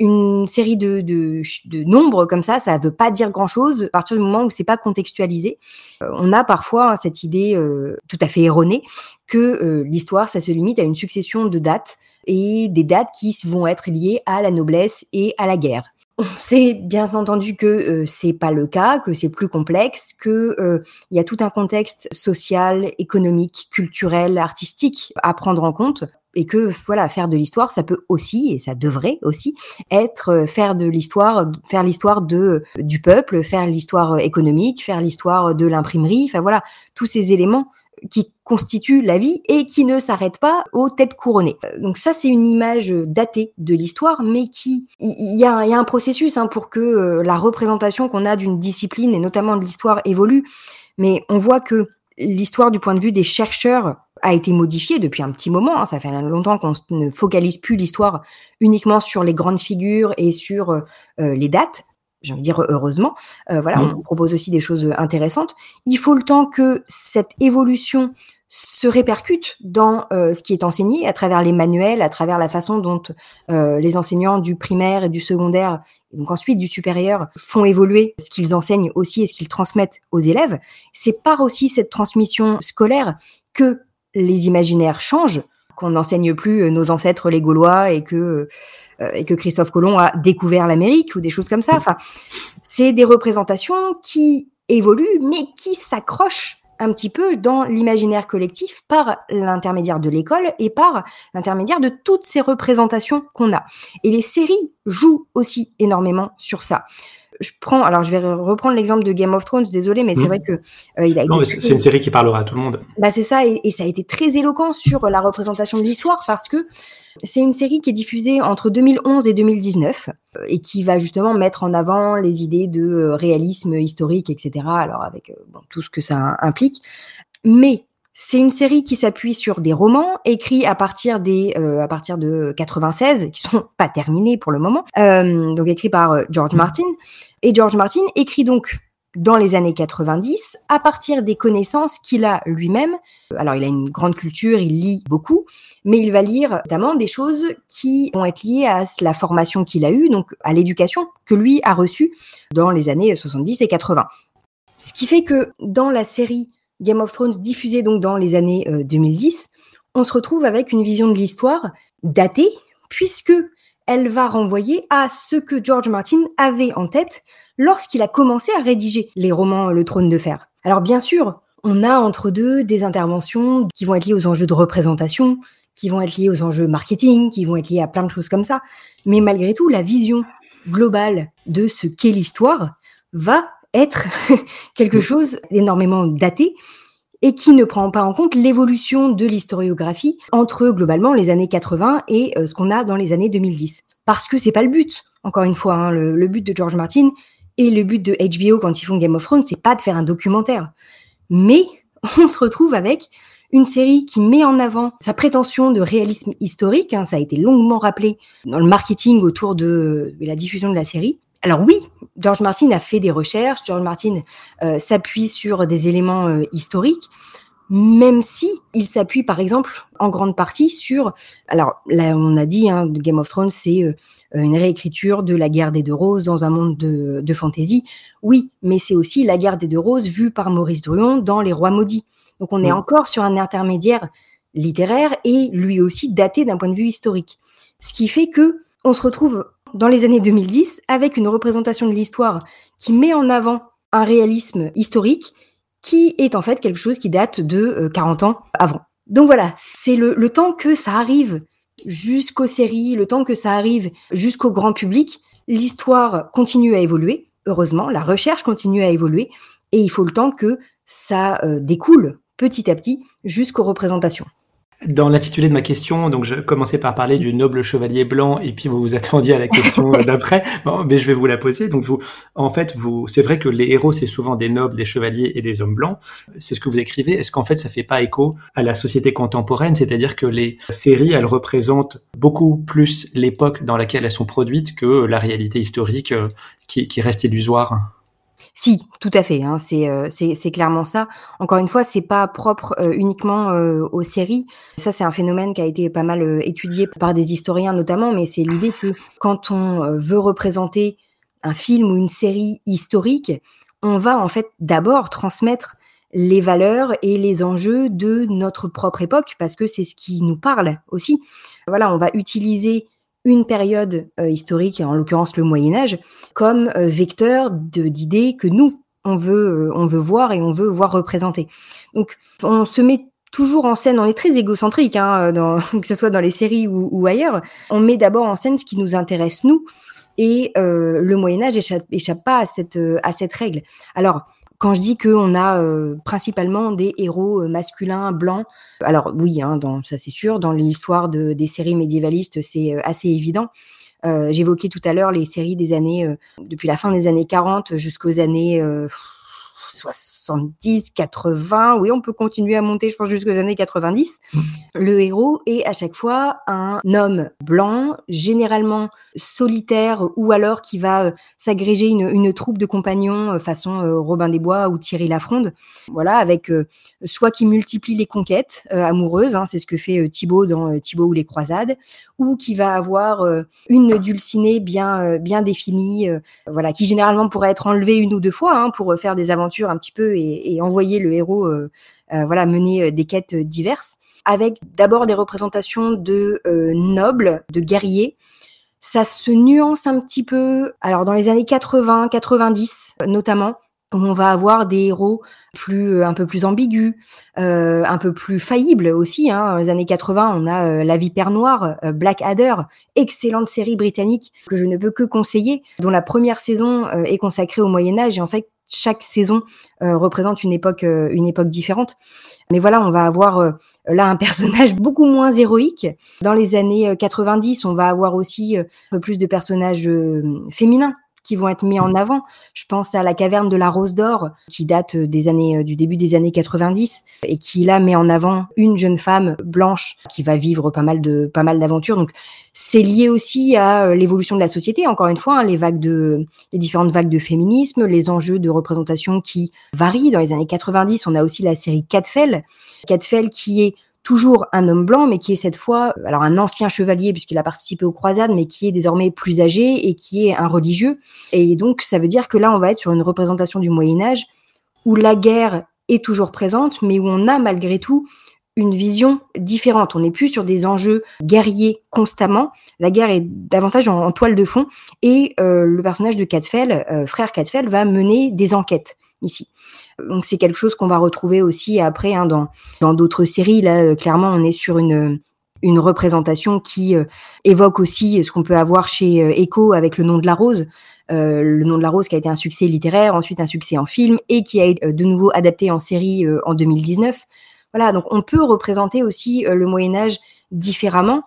Une série de, de, de, nombres comme ça, ça ne veut pas dire grand-chose à partir du moment où c'est pas contextualisé. Euh, on a parfois hein, cette idée euh, tout à fait erronée que euh, l'histoire, ça se limite à une succession de dates et des dates qui vont être liées à la noblesse et à la guerre. On sait bien entendu que euh, c'est pas le cas, que c'est plus complexe, que euh, il y a tout un contexte social, économique, culturel, artistique à prendre en compte et que voilà faire de l'histoire ça peut aussi et ça devrait aussi être euh, faire de l'histoire faire l'histoire de du peuple faire l'histoire économique faire l'histoire de l'imprimerie enfin voilà tous ces éléments qui constitue la vie et qui ne s'arrête pas aux têtes couronnées. Euh, donc ça, c'est une image datée de l'histoire, mais qui il y, a, un processus hein, pour que euh, la représentation qu'on a d'une discipline et notamment de l'histoire évolue. Mais on voit que l'histoire du point de vue des chercheurs a été modifiée depuis un petit moment. Hein. Ça fait longtemps qu'on ne focalise plus l'histoire uniquement sur les grandes figures et sur euh, les dates j'ai envie de dire heureusement, euh, voilà, mmh. on propose aussi des choses intéressantes. Il faut le temps que cette évolution se répercute dans euh, ce qui est enseigné à travers les manuels, à travers la façon dont euh, les enseignants du primaire et du secondaire, et donc ensuite du supérieur, font évoluer ce qu'ils enseignent aussi et ce qu'ils transmettent aux élèves. C'est par aussi cette transmission scolaire que les imaginaires changent, qu'on n'enseigne plus nos ancêtres les Gaulois et que euh, et que Christophe Colomb a découvert l'Amérique ou des choses comme ça. Enfin, C'est des représentations qui évoluent, mais qui s'accrochent un petit peu dans l'imaginaire collectif par l'intermédiaire de l'école et par l'intermédiaire de toutes ces représentations qu'on a. Et les séries jouent aussi énormément sur ça je prends, alors je vais reprendre l'exemple de Game of Thrones, désolé, mais c'est mmh. vrai que euh, il a été. c'est une série qui parlera à tout le monde. Bah c'est ça, et, ça a été très éloquent sur la représentation de l'histoire parce que c'est une série qui est diffusée entre 2011 et 2019 euh, et qui va justement mettre en avant les idées de euh, réalisme historique, etc. Alors avec tout ce que ça implique, mais c'est une série qui s'appuie sur des romans écrits à partir des à partir de 96 qui sont pas terminés pour le moment, donc écrits par George mmh. Martin et George Martin écrit donc dans les années 90 à partir des connaissances qu'il a lui-même. Alors il a une grande culture, il lit beaucoup, mais il va lire notamment des choses qui vont être liées à la formation qu'il a eue, donc à l'éducation que lui a reçue dans les années 70 et 80. Ce qui fait que dans la série Game of Thrones diffusée donc dans les années 2010, euh, on se retrouve avec une vision de l'histoire datée, puisque elle va renvoyer à ce que George Martin avait en tête lorsqu'il a commencé à rédiger les romans Le Trône de Fer. Alors bien sûr, on a entre deux des interventions qui vont être liées aux enjeux de représentation, qui vont être liées aux enjeux marketing, qui vont être liées à plein de choses comme ça. Mais malgré tout, la vision globale de ce qu'est l'histoire va être quelque chose d'énormément daté et qui ne prend pas en compte l'évolution de l'historiographie entre globalement les années 80 et euh, ce qu'on a dans les années 2010. Parce que c'est pas le but. Encore une fois, hein, le, but de George Martin et le but de HBO quand ils font Game of Thrones, c'est pas de faire un documentaire. Mais on se retrouve avec une série qui met en avant sa prétention de réalisme historique. Hein, ça a été longuement rappelé dans le marketing autour de la diffusion de la série. Alors oui, George Martin a fait des recherches, George Martin euh, s'appuie sur des éléments euh, historiques, même si il s'appuie par exemple en grande partie sur, alors là on a dit, hein, Game of Thrones c'est euh, une réécriture de la guerre des deux roses dans un monde de, de fantasy, oui, mais c'est aussi la guerre des deux roses vue par Maurice Druon dans Les Rois maudits. Donc on est encore sur un intermédiaire littéraire et lui aussi daté d'un point de vue historique. Ce qui fait que on se retrouve dans les années 2010 avec une représentation de l'histoire qui met en avant un réalisme historique qui est en fait quelque chose qui date de 40 euh, ans avant. Donc voilà, c'est le, temps que ça arrive jusqu'aux séries, le temps que ça arrive jusqu'au grand public, l'histoire continue à évoluer, heureusement, la recherche continue à évoluer, et il faut le temps que ça euh, découle petit à petit jusqu'aux représentations. Dans l'intitulé de ma question, donc je commençais par parler du noble chevalier blanc et puis vous vous attendiez à la question d'après. Bon, mais je vais vous la poser. Donc vous, en fait, vous, c'est vrai que les héros c'est souvent des nobles, des chevaliers et des hommes blancs. C'est ce que vous écrivez. Est-ce qu'en fait ça fait pas écho à la société contemporaine, c'est-à-dire que les séries elles représentent beaucoup plus l'époque dans laquelle elles sont produites que la réalité historique euh, qui, qui reste illusoire. Si, tout à fait, hein, euh, c'est, clairement ça. Encore une fois, c'est pas propre euh, uniquement euh, aux séries. Ça, c'est un phénomène qui a été pas mal étudié par des historiens notamment, mais c'est l'idée que quand on veut représenter un film ou une série historique, on va en fait d'abord transmettre les valeurs et les enjeux de notre propre époque, parce que c'est ce qui nous parle aussi. Voilà, on va utiliser une période euh, historique, en l'occurrence le Moyen Âge, comme euh, vecteur d'idées que nous, on veut, euh, on veut voir et on veut voir représenter. Donc, on se met toujours en scène, on est très égocentrique, hein, que ce soit dans les séries ou, ailleurs. On met d'abord en scène ce qui nous intéresse, nous, et le Moyen Âge échappe, échappe pas à cette, à cette règle. Alors, quand je dis qu'on a euh, principalement des héros euh, masculins blancs, alors oui, hein, dans, ça c'est sûr, dans l'histoire de, des séries médiévalistes, c'est euh, assez évident. J'évoquais tout à l'heure les séries des années, depuis la fin des années 40 jusqu'aux années 70, 80, oui, on peut continuer à monter, je pense, jusqu'aux années 90. Mmh. Le héros est à chaque fois un homme blanc, généralement solitaire, ou alors qui va euh, s'agréger une, une, troupe de compagnons euh, façon euh, Robin des Bois ou Thierry Lafronde. Voilà, avec soit qui multiplie les conquêtes amoureuses, hein, c'est ce que fait Thibaut dans Thibaut ou les croisades, ou qui va avoir une dulcinée bien, bien définie, voilà, qui généralement pourrait être enlevée une ou deux fois hein, pour faire des aventures un petit peu et, envoyer le héros euh, euh, voilà mener euh, des quêtes diverses avec d'abord des représentations de nobles, de guerriers, Ça se nuance un petit peu. Alors dans les années 80, 90 notamment, on va avoir des héros plus euh, un peu plus ambigus, euh, un peu plus faillibles aussi. Hein. Les années 80, on a euh, La Vipère Noire, Black Adder, excellente série britannique que je ne peux que conseiller, dont la première saison est consacrée au Moyen Âge et en fait chaque saison représente une époque une époque différente. Mais voilà, on va avoir là un personnage beaucoup moins héroïque. Dans les années 90, on va avoir aussi un peu plus de personnages féminins qui vont être mis en avant. Je pense à la caverne de la Rose d'Or, qui date euh, des années, euh, du début des années 90, et qui là met en avant une jeune femme blanche qui va vivre pas mal de, pas mal d'aventures. Donc, c'est lié aussi à euh, l'évolution de la société. Encore une fois, hein, les vagues de, les différentes vagues de féminisme, les enjeux de représentation qui varient. Dans les années 90, on a aussi la série Catfell. Catfell qui est toujours un homme blanc, mais qui est cette fois, alors un ancien chevalier puisqu'il a participé aux croisades, mais qui est désormais plus âgé et qui est un religieux. Et donc, ça veut dire que là, on va être sur une représentation du Moyen Âge où la guerre est toujours présente, mais où on a malgré tout une vision différente. On n'est plus sur des enjeux guerriers constamment. La guerre est davantage en, toile de fond. Et euh, le personnage de Catfell, euh, frère Catfell, va mener des enquêtes ici. Donc c'est quelque chose qu'on va retrouver aussi après hein, dans d'autres séries. Là, euh, clairement, on est sur une une représentation qui euh, évoque aussi ce qu'on peut avoir chez euh, Echo avec le nom de la rose. le nom de la rose qui a été un succès littéraire, ensuite un succès en film et qui a été de nouveau adapté en série en 2019. Voilà, donc on peut représenter aussi le Moyen Âge différemment.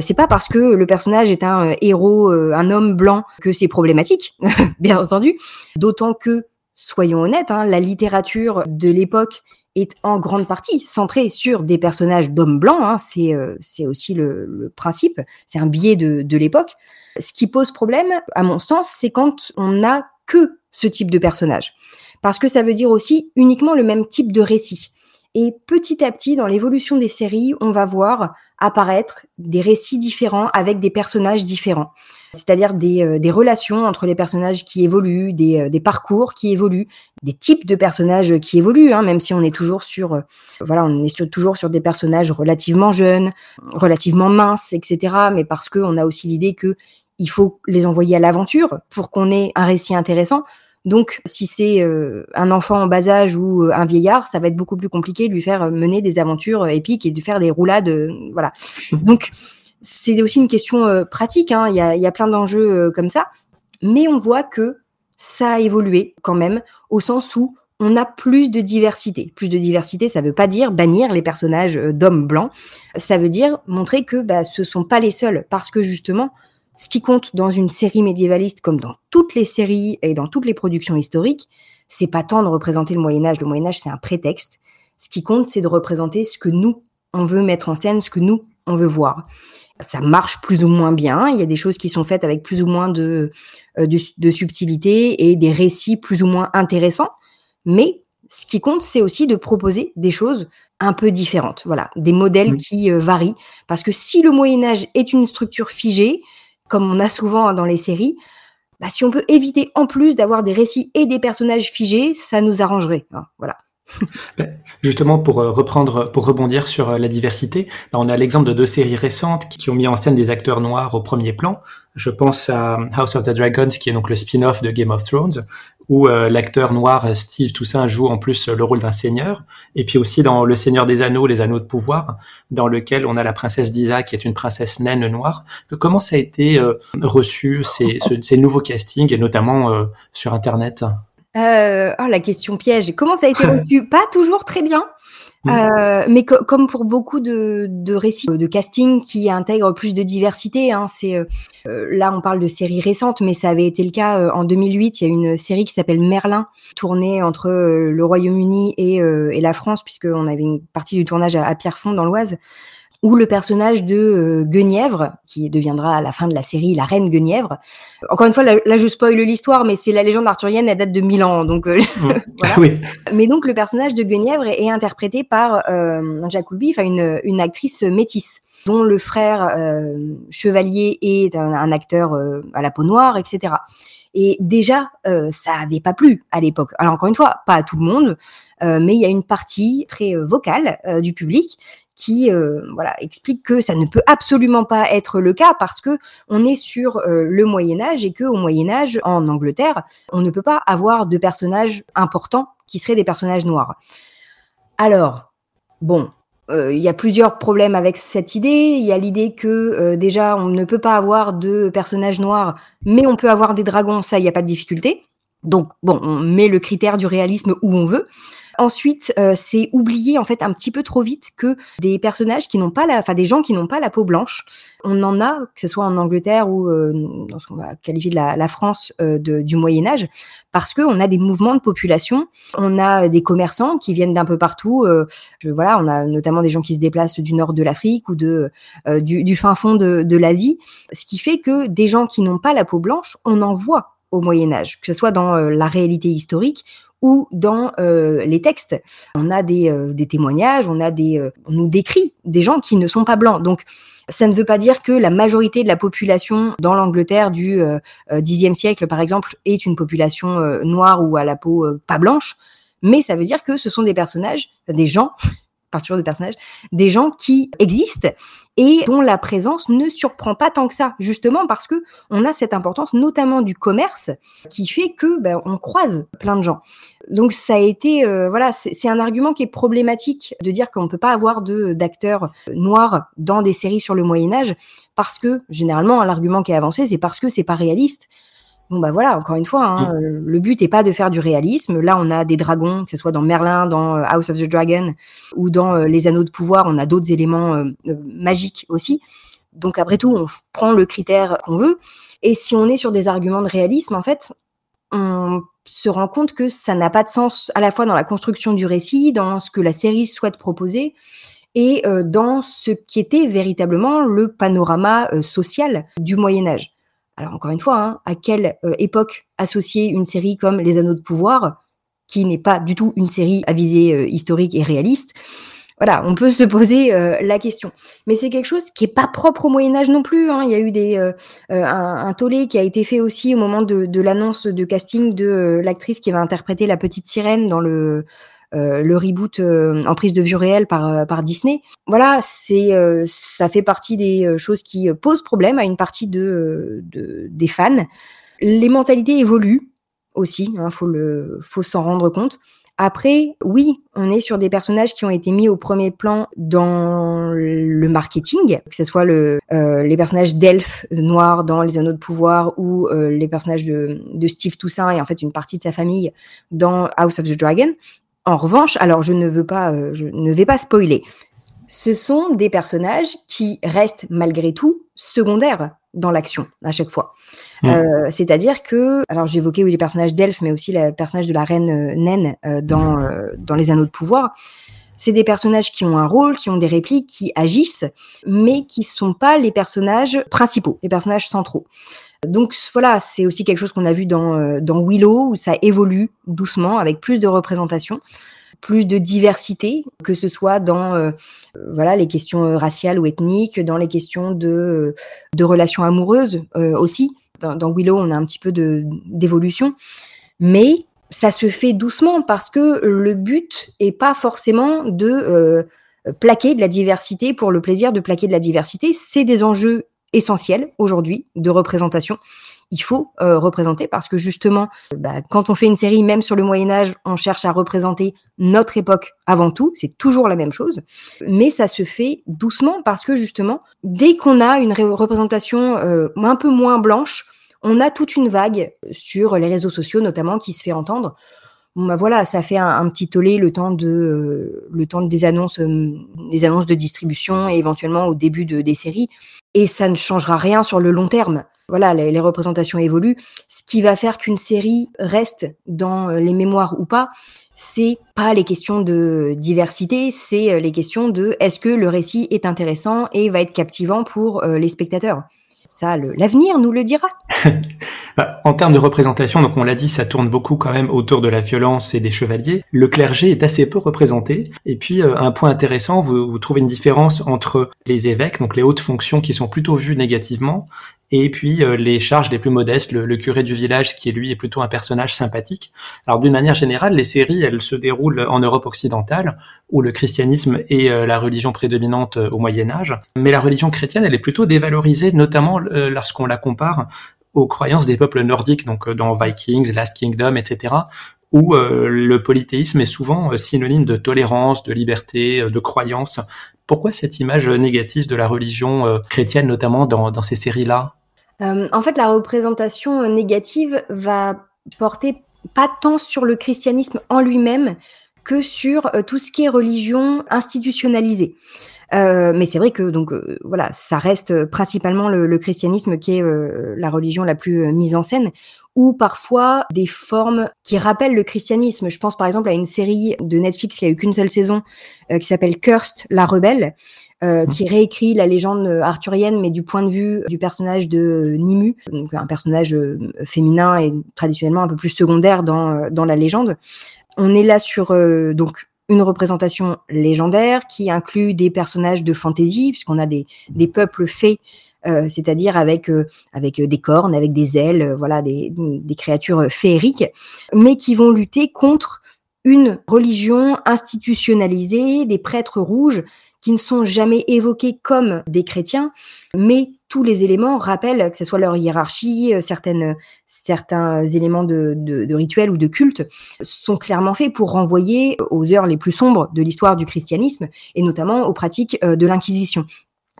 c'est pas parce que le personnage est un héros, un homme blanc, que c'est problématique, bien entendu. D'autant que soyons honnêtes, hein, la littérature de l'époque est en grande partie centrée sur des personnages d'hommes blancs. Hein, c'est euh, c'est aussi le, principe, c'est un biais de, de l'époque. Ce qui pose problème, à mon sens, c'est quand on n'a que ce type de personnage. Parce que ça veut dire aussi uniquement le même type de récit. Et petit à petit, dans l'évolution des séries, on va voir apparaître des récits différents avec des personnages différents. C'est-à-dire des, euh, relations entre les personnages qui évoluent, des, euh, des, parcours qui évoluent, des types de personnages qui évoluent, hein, même si on est toujours sur, euh, voilà, on est toujours sur des personnages relativement jeunes, relativement minces, etc. Mais parce qu'on a aussi l'idée que il faut les envoyer à l'aventure pour qu'on ait un récit intéressant. Donc, si c'est euh, un enfant en bas âge ou euh, un vieillard, ça va être beaucoup plus compliqué de lui faire euh, mener des aventures épiques et de faire des roulades. voilà. Donc, c'est aussi une question pratique. Hein. Il, y a, il, y a, plein d'enjeux comme ça. Mais on voit que ça a évolué quand même, au sens où on a plus de diversité. Plus de diversité, ça ne veut pas dire bannir les personnages d'hommes blancs. Ça veut dire montrer que bah, ce sont pas les seuls, parce que justement, ce qui compte dans une série médiévaliste, comme dans toutes les séries et dans toutes les productions historiques, c'est pas tant de représenter le Moyen Âge. Le Moyen Âge, c'est un prétexte. Ce qui compte, c'est de représenter ce que nous, on veut mettre en scène, ce que nous, on veut voir. Ça marche plus ou moins bien. Il y a des choses qui sont faites avec plus ou moins de, euh, de, subtilité et des récits plus ou moins intéressants. Mais ce qui compte, c'est aussi de proposer des choses un peu différentes. Voilà, des modèles qui euh, varient. Parce que si le Moyen Âge est une structure figée, comme on a souvent dans les séries, bah, si on peut éviter en plus d'avoir des récits et des personnages figés, ça nous arrangerait. Hein, voilà. Ben, justement, pour euh, reprendre, pour rebondir sur euh, la diversité, on a l'exemple de deux séries récentes qui ont mis en scène des acteurs noirs au premier plan. Je pense à House of the Dragons, qui est donc le spin-off de Game of Thrones, où euh, l'acteur noir Steve Toussaint joue en plus le rôle d'un seigneur. Et puis aussi dans Le Seigneur des Anneaux, les Anneaux de pouvoir, dans lequel on a la princesse Disa, qui est une princesse naine noire. Comment ça a été reçu ces, ces, nouveaux castings, et notamment sur Internet? Euh, oh, la question piège. Comment ça a été reçu? Pas toujours très bien. Mmh. Euh, mais comme pour beaucoup de, de, récits de casting qui intègrent plus de diversité, hein, c'est euh, là on parle de séries récentes, mais ça avait été le cas euh, en 2008. Il y a une série qui s'appelle Merlin, tournée entre le Royaume-Uni et, et, la France, puisqu'on avait une partie du tournage à, à Pierrefonds dans l'Oise ou le personnage de euh, Guenièvre, qui deviendra à la fin de la série la reine Guenièvre. Encore une fois, là, je spoil l'histoire, mais c'est la légende arthurienne, elle date de 1000 ans, donc euh, mm. voilà. oui. Mais donc le personnage de Guenièvre est, interprété par euh, enfin une, une actrice métisse dont le frère euh, chevalier est un, un acteur à la peau noire, etc. Et déjà, ça n'avait pas plu à l'époque. Alors encore une fois, pas à tout le monde, mais il y a une partie très vocale du public qui voilà explique que ça ne peut absolument pas être le cas parce que on est sur le Moyen Âge et que au Moyen Âge en Angleterre, on ne peut pas avoir de personnages importants qui seraient des personnages noirs. Alors, bon, euh, il y a plusieurs problèmes avec cette idée. Il y a l'idée que euh, déjà on ne peut pas avoir de personnages noirs, mais on peut avoir des dragons, ça il n'y a pas de difficulté. Donc bon, on met le critère du réalisme où on veut. Ensuite, euh, c'est oublier en fait un petit peu trop vite que des personnages qui n'ont pas la, enfin des gens qui n'ont pas la peau blanche, on en a, que ce soit en Angleterre ou euh, dans ce qu'on va qualifier de la, France euh, du Moyen Âge, parce qu'on a des mouvements de population, on a des commerçants qui viennent d'un peu partout. voilà, on a notamment des gens qui se déplacent du nord de l'Afrique ou de du, fin fond de l'Asie, ce qui fait que des gens qui n'ont pas la peau blanche, on en voit au Moyen Âge, que ce soit dans la réalité historique ou dans euh, les textes. On a des, euh, témoignages, on a des, euh, on nous décrit des gens qui ne sont pas blancs. Donc, ça ne veut pas dire que la majorité de la population dans l'Angleterre du Xe siècle, par exemple, est une population noire ou à la peau pas blanche, mais ça veut dire que ce sont des personnages, des gens, partir de personnages, des gens qui existent et dont la présence ne surprend pas tant que ça, justement parce que on a cette importance, notamment du commerce, qui fait que ben, on croise plein de gens. Donc ça a été, euh, voilà, c'est un argument qui est problématique de dire qu'on ne peut pas avoir d'acteurs noirs dans des séries sur le Moyen Âge, parce que généralement l'argument qui est avancé, c'est parce que c'est pas réaliste. Bon bah voilà, encore une fois, hein, mm. le but est pas de faire du réalisme. Là, on a des dragons, que ce soit dans Merlin, dans euh, House of the Dragon ou dans euh, Les Anneaux de Pouvoir, on a d'autres éléments euh, magiques aussi. Donc après tout, on prend le critère qu'on veut. Et si on est sur des arguments de réalisme, en fait, on se rend compte que ça n'a pas de sens à la fois dans la construction du récit, dans ce que la série souhaite proposer et dans ce qui était véritablement le panorama social du Moyen Âge. Alors encore une fois, hein, à quelle euh, époque associer une série comme Les Anneaux de Pouvoir, qui n'est pas du tout une série à visée euh, historique et réaliste? Voilà, on peut se poser euh, la question. Mais c'est quelque chose qui est pas propre au Moyen Âge non plus. Hein. Il y a eu des, un, tollé qui a été fait aussi au moment de, l'annonce de casting de l'actrice qui va interpréter la petite sirène dans le le reboot euh, en prise de vue réelle par, euh, par Disney. Voilà, c'est ça fait partie des choses qui posent problème à une partie de, des fans. Les mentalités évoluent aussi, il hein, faut le faut s'en rendre compte. Après, oui, on est sur des personnages qui ont été mis au premier plan dans le marketing, que ce soit le, les personnages d'elfes noirs dans Les Anneaux de Pouvoir ou les personnages de, de, Steve Toussaint et en fait une partie de sa famille dans House of the Dragon. En revanche, alors je ne veux pas, euh, je ne vais pas spoiler. Ce sont des personnages qui restent malgré tout secondaires dans l'action à chaque fois. Mmh. Euh, c'est-à-dire que, alors j'évoquais oui, les personnages d'elfes, mais aussi le personnage de la reine euh, naine dans, dans Les Anneaux de Pouvoir. C'est des personnages qui ont un rôle, qui ont des répliques, qui agissent, mais qui ne sont pas les personnages principaux, les personnages centraux. Donc voilà, c'est aussi quelque chose qu'on a vu dans, euh, dans Willow, où ça évolue doucement, avec plus de représentation plus de diversité, que ce soit dans euh, voilà les questions raciales ou ethniques, dans les questions de, de relations amoureuses euh, aussi. Dans, dans, Willow, on a un petit peu d'évolution, mais ça se fait doucement parce que le but est pas forcément de plaquer de la diversité pour le plaisir de plaquer de la diversité. C'est des enjeux essentiel aujourd'hui de représentation. Il faut euh, représenter parce que justement, bah, quand on fait une série, même sur le Moyen Âge, on cherche à représenter notre époque avant tout. C'est toujours la même chose, mais ça se fait doucement parce que justement, dès qu'on a une représentation euh, un peu moins blanche, on a toute une vague sur les réseaux sociaux notamment qui se fait entendre. Bon bah voilà, ça fait un, petit tollé le temps de euh, le temps des annonces, des annonces de distribution et éventuellement au début de, des séries et ça ne changera rien sur le long terme. Voilà, les, représentations évoluent. Ce qui va faire qu'une série reste dans euh, les mémoires ou pas, c'est pas les questions de diversité, c'est euh, les questions de est-ce que le récit est intéressant et va être captivant pour euh, les spectateurs. Ça, l'avenir nous le dira. Bah, en termes de représentation, donc on l'a dit, ça tourne beaucoup quand même autour de la violence et des chevaliers. Le clergé est assez peu représenté. Et puis, euh, un point intéressant, vous, vous trouvez une différence entre les évêques, donc les hautes fonctions qui sont plutôt vues négativement, et puis euh, les charges les plus modestes, le, curé du village qui lui est plutôt un personnage sympathique. Alors d'une manière générale, les séries elles se déroulent en Europe occidentale où le christianisme est euh, la religion prédominante euh, au Moyen Âge, mais la religion chrétienne elle est plutôt dévalorisée, notamment lorsqu'on la compare aux croyances des peuples nordiques, donc dans Vikings, Last Kingdom, etc., où le polythéisme est souvent synonyme de tolérance, de liberté, de croyance. Pourquoi cette image négative de la religion chrétienne, notamment dans, dans ces séries-là? Euh, en fait, la représentation négative va porter pas tant sur le christianisme en lui-même que sur euh, tout ce qui est religion institutionnalisée. Euh, mais c'est vrai que donc voilà, ça reste principalement le, christianisme qui est la religion la plus mise en scène, ou parfois des formes qui rappellent le christianisme. Je pense par exemple à une série de Netflix qui a eu qu'une seule saison, qui s'appelle Cursed, la rebelle, euh, qui réécrit la légende arthurienne, mais du point de vue du personnage de Nimu, donc un personnage euh, féminin et traditionnellement un peu plus secondaire dans, euh, dans la légende. On est là sur donc une représentation légendaire qui inclut des personnages de fantaisie, puisqu'on a des, des peuples faits euh, c'est-à-dire avec avec des cornes, avec des ailes, voilà, des, des, créatures féeriques, mais qui vont lutter contre une religion institutionnalisée, des prêtres rouges qui ne sont jamais évoqués comme des chrétiens, mais tous les éléments rappellent, que ce soit leur hiérarchie, euh, certaines, certains éléments de, de, rituel ou de culte, sont clairement faits pour renvoyer aux heures les plus sombres de l'histoire du christianisme, et notamment aux pratiques euh, de l'Inquisition.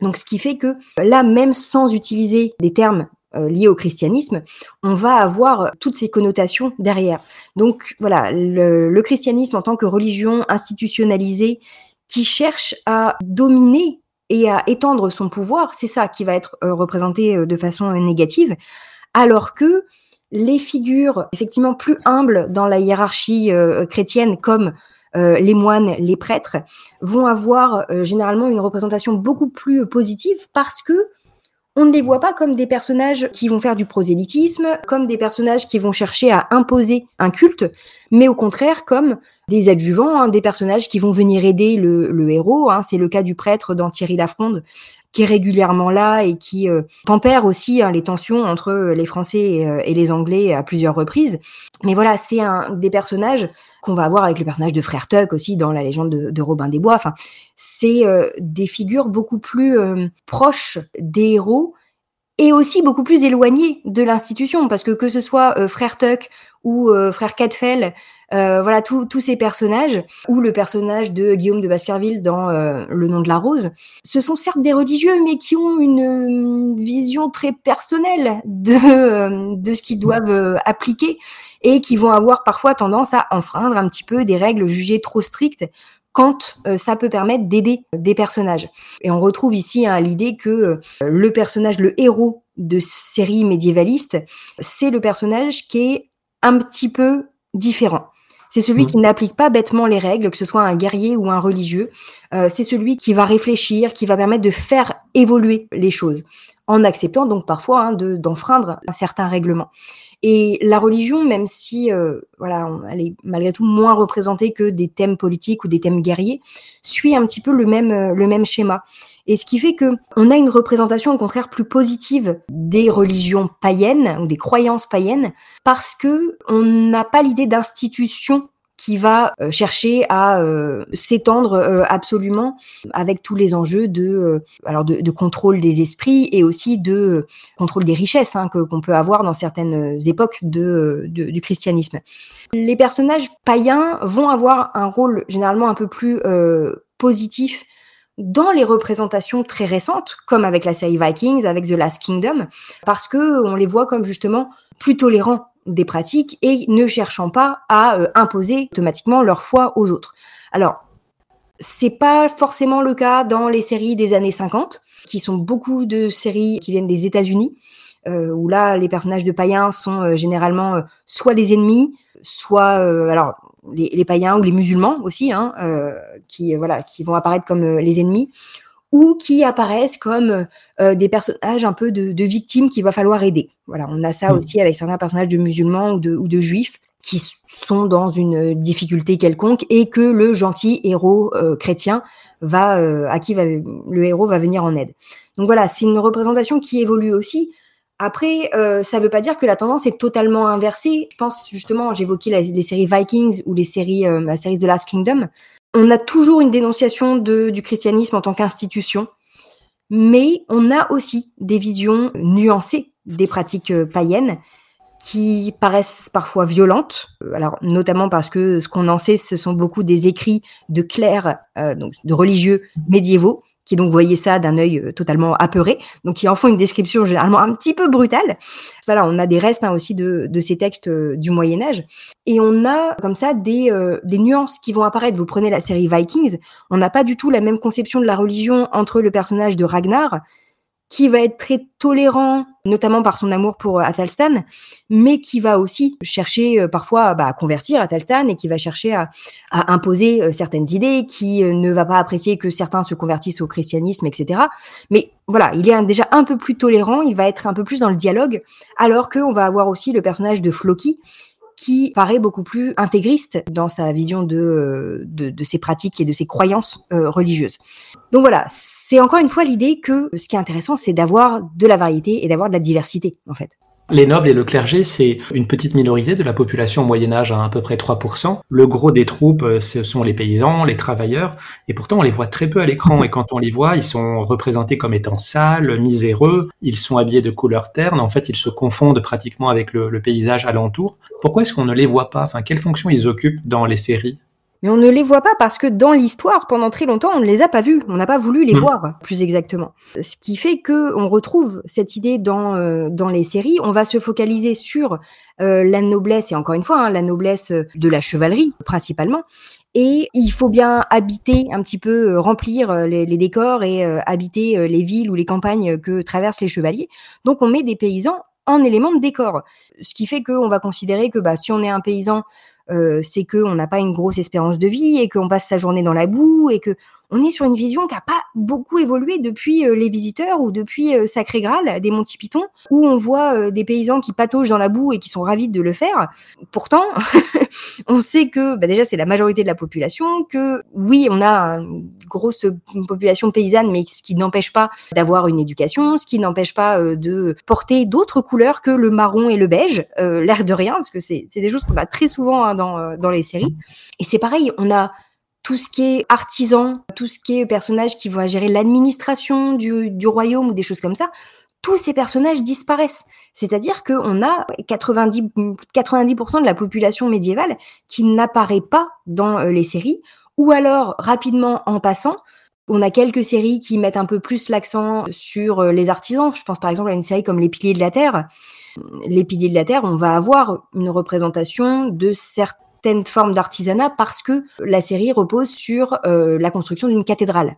Donc ce qui fait que là, même sans utiliser des termes euh, liés au christianisme, on va avoir toutes ces connotations derrière. Donc voilà, le christianisme en tant que religion institutionnalisée qui cherche à dominer et à étendre son pouvoir, c'est ça qui va être euh, représenté euh, de façon euh, négative, alors que les figures effectivement plus humbles dans la hiérarchie chrétienne, comme les moines, les prêtres, vont avoir généralement une représentation beaucoup plus positive parce que on ne les voit pas comme des personnages qui vont faire du prosélytisme, comme des personnages qui vont chercher à imposer un culte, mais au contraire comme des adjuvants, hein, des personnages qui vont venir aider le, héros. Hein. C'est le cas du prêtre dans Thierry Lafronde, qui est régulièrement là et qui euh, tempère aussi hein, les tensions entre les Français euh, et, les Anglais à plusieurs reprises. Mais voilà, c'est un des personnages qu'on va avoir avec le personnage de Frère Tuck aussi dans la légende de, Robin des Bois. Enfin, c'est euh, des figures beaucoup plus proches des héros et aussi beaucoup plus éloignées de l'institution, parce que que ce soit Frère Tuck ou euh, Frère Cadfel, euh, voilà tous ces personnages, ou le personnage de Guillaume de Baskerville dans euh, Le nom de la rose, ce sont certes des religieux, mais qui ont une vision très personnelle de, de ce qu'ils doivent appliquer et qui vont avoir parfois tendance à enfreindre un petit peu des règles jugées trop strictes quand ça peut permettre d'aider des personnages. Et on retrouve ici hein, l'idée que le personnage, le héros de série médiévaliste, c'est le personnage qui est un petit peu différent. C'est celui mmh. qui n'applique pas bêtement les règles, que ce soit un guerrier ou un religieux. Euh, c'est celui qui va réfléchir, qui va permettre de faire évoluer les choses, en acceptant donc parfois hein, d'enfreindre un certain règlement. Et la religion, même si euh, voilà, elle est malgré tout moins représentée que des thèmes politiques ou des thèmes guerriers, suit un petit peu le même euh, le même schéma. Et ce qui fait que on a une représentation au contraire plus positive des religions païennes ou des croyances païennes parce que on n'a pas l'idée d'institution qui va euh, chercher à euh, s'étendre euh, absolument avec tous les enjeux de alors de, contrôle des esprits et aussi de contrôle des richesses hein, que qu'on peut avoir dans certaines époques de, du christianisme. Les personnages païens vont avoir un rôle généralement un peu plus positif dans les représentations très récentes, comme avec la série Vikings, avec The Last Kingdom, parce que on les voit comme justement plus tolérants des pratiques et ne cherchant pas à euh, imposer automatiquement leur foi aux autres. Alors, c'est pas forcément le cas dans les séries des années 50, qui sont beaucoup de séries qui viennent des États-Unis, euh, où là, les personnages de païens sont euh, généralement soit les ennemis, soit alors les, païens ou les musulmans aussi, hein, qui voilà, qui vont apparaître comme les ennemis, ou qui apparaissent comme euh, des personnages un peu de, de victimes qu'il va falloir aider. Voilà, on a ça hmm. aussi avec certains personnages de musulmans ou de, ou de juifs qui sont dans une difficulté quelconque et que le gentil héros euh, chrétien va euh, à qui va, le héros va venir en aide. Donc voilà, c'est une représentation qui évolue aussi Après, euh, ça ne veut pas dire que la tendance est totalement inversée. Je pense justement, j'évoquais les séries Vikings ou les séries, euh, la série The Last Kingdom. On a toujours une dénonciation du christianisme en tant qu'institution, mais on a aussi des visions nuancées des pratiques euh, païennes qui paraissent parfois violentes, alors notamment parce que ce qu'on en sait, ce sont beaucoup des écrits de clercs, donc de religieux médiévaux, qui donc voyaient ça d'un œil euh, totalement apeuré, donc qui en font une description généralement un petit peu brutale. Voilà, on a des restes hein, aussi de, de, ces textes euh, du Moyen Âge, et on a comme ça des, euh, des nuances qui vont apparaître. Vous prenez la série Vikings, on n'a pas du tout la même conception de la religion entre le personnage de Ragnar qui va être très tolérant, notamment par son amour pour euh, Athelstan, mais qui va aussi chercher euh, parfois bah, à convertir Athelstan et qui va chercher à, imposer euh, certaines idées, qui ne va pas apprécier que certains se convertissent au christianisme, etc. Mais voilà, il est déjà un peu plus tolérant, il va être un peu plus dans le dialogue, alors qu'on va avoir aussi le personnage de Floki, qui paraît beaucoup plus intégriste dans sa vision de, euh, de, ses pratiques et de ses croyances euh, religieuses. Donc voilà, c'est encore une fois l'idée que ce qui est intéressant, c'est d'avoir de la variété et d'avoir de la diversité, en fait. Les nobles et le clergé, c'est une petite minorité de la population au Moyen Âge, à, à peu près 3%. Le gros des troupes, euh, ce sont les paysans, les travailleurs, et pourtant on les voit très peu à l'écran, et quand on les voit, ils sont représentés comme étant sales, miséreux, ils sont habillés de couleurs ternes, en fait ils se confondent pratiquement avec le, le paysage alentour. Pourquoi est-ce qu'on ne les voit pas? Enfin, quelle fonction ils occupent dans les séries? Mais on ne les voit pas parce que dans l'histoire, pendant très longtemps, on ne les a pas vus. On n'a pas voulu les hmm. voir, plus exactement. Ce qui fait que on retrouve cette idée dans euh, dans les séries. On va se focaliser sur euh, la noblesse et encore une fois, hein, la noblesse de la chevalerie principalement. Et il faut bien habiter un petit peu, euh, remplir les, les décors et habiter les villes ou les campagnes que traversent les chevaliers. Donc on met des paysans en élément de décor. Ce qui fait qu'on va considérer que bah, si on est un paysan euh, c'est qu'on n'a pas une grosse espérance de vie et qu'on passe sa journée dans la boue et que on est sur une vision qui n'a pas beaucoup évolué depuis euh, les visiteurs ou depuis euh, Sacré Graal des Monty Python, où on voit des paysans qui pataugent dans la boue et qui sont ravis de le faire. Pourtant, on sait que bah déjà c'est la majorité de la population, que oui, on a une grosse population paysanne, mais ce qui n'empêche pas d'avoir une éducation, ce qui n'empêche pas de porter d'autres couleurs que le marron et le beige, l'air de rien, parce que c'est des choses qu'on a très souvent hein, dans, dans les séries. Et c'est pareil, on a tout ce qui est artisan, tout ce qui est personnage qui va gérer l'administration du, du, royaume ou des choses comme ça, tous ces personnages disparaissent. C'est-à-dire qu'on a 90, 90% de la population médiévale qui n'apparaît pas dans euh, les séries, ou alors rapidement en passant. On a quelques séries qui mettent un peu plus l'accent sur euh, les artisans. Je pense par exemple à une série comme Les Piliers de la Terre. Les Piliers de la Terre, on va avoir une représentation de certaines formes d'artisanat parce que la série repose sur euh, la construction d'une cathédrale.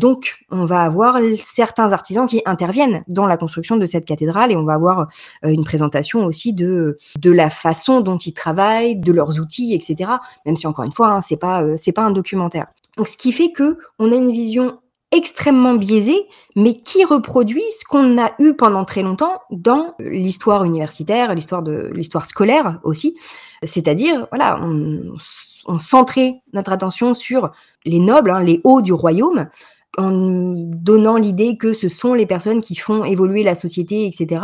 Donc, on va avoir certains artisans qui interviennent dans la construction de cette cathédrale et on va avoir euh, une présentation aussi de de la façon dont ils travaillent, de leurs outils, etc. Même si encore une fois, hein, c'est pas euh, pas un documentaire. Donc, ce qui fait que on a une vision extrêmement biaisé, mais qui reproduit ce qu'on a eu pendant très longtemps dans l'histoire universitaire, l'histoire de l'histoire scolaire aussi. C'est-à-dire, voilà, on, centrait notre attention sur les nobles, hein, les hauts du royaume, en donnant l'idée que ce sont les personnes qui font évoluer la société, etc.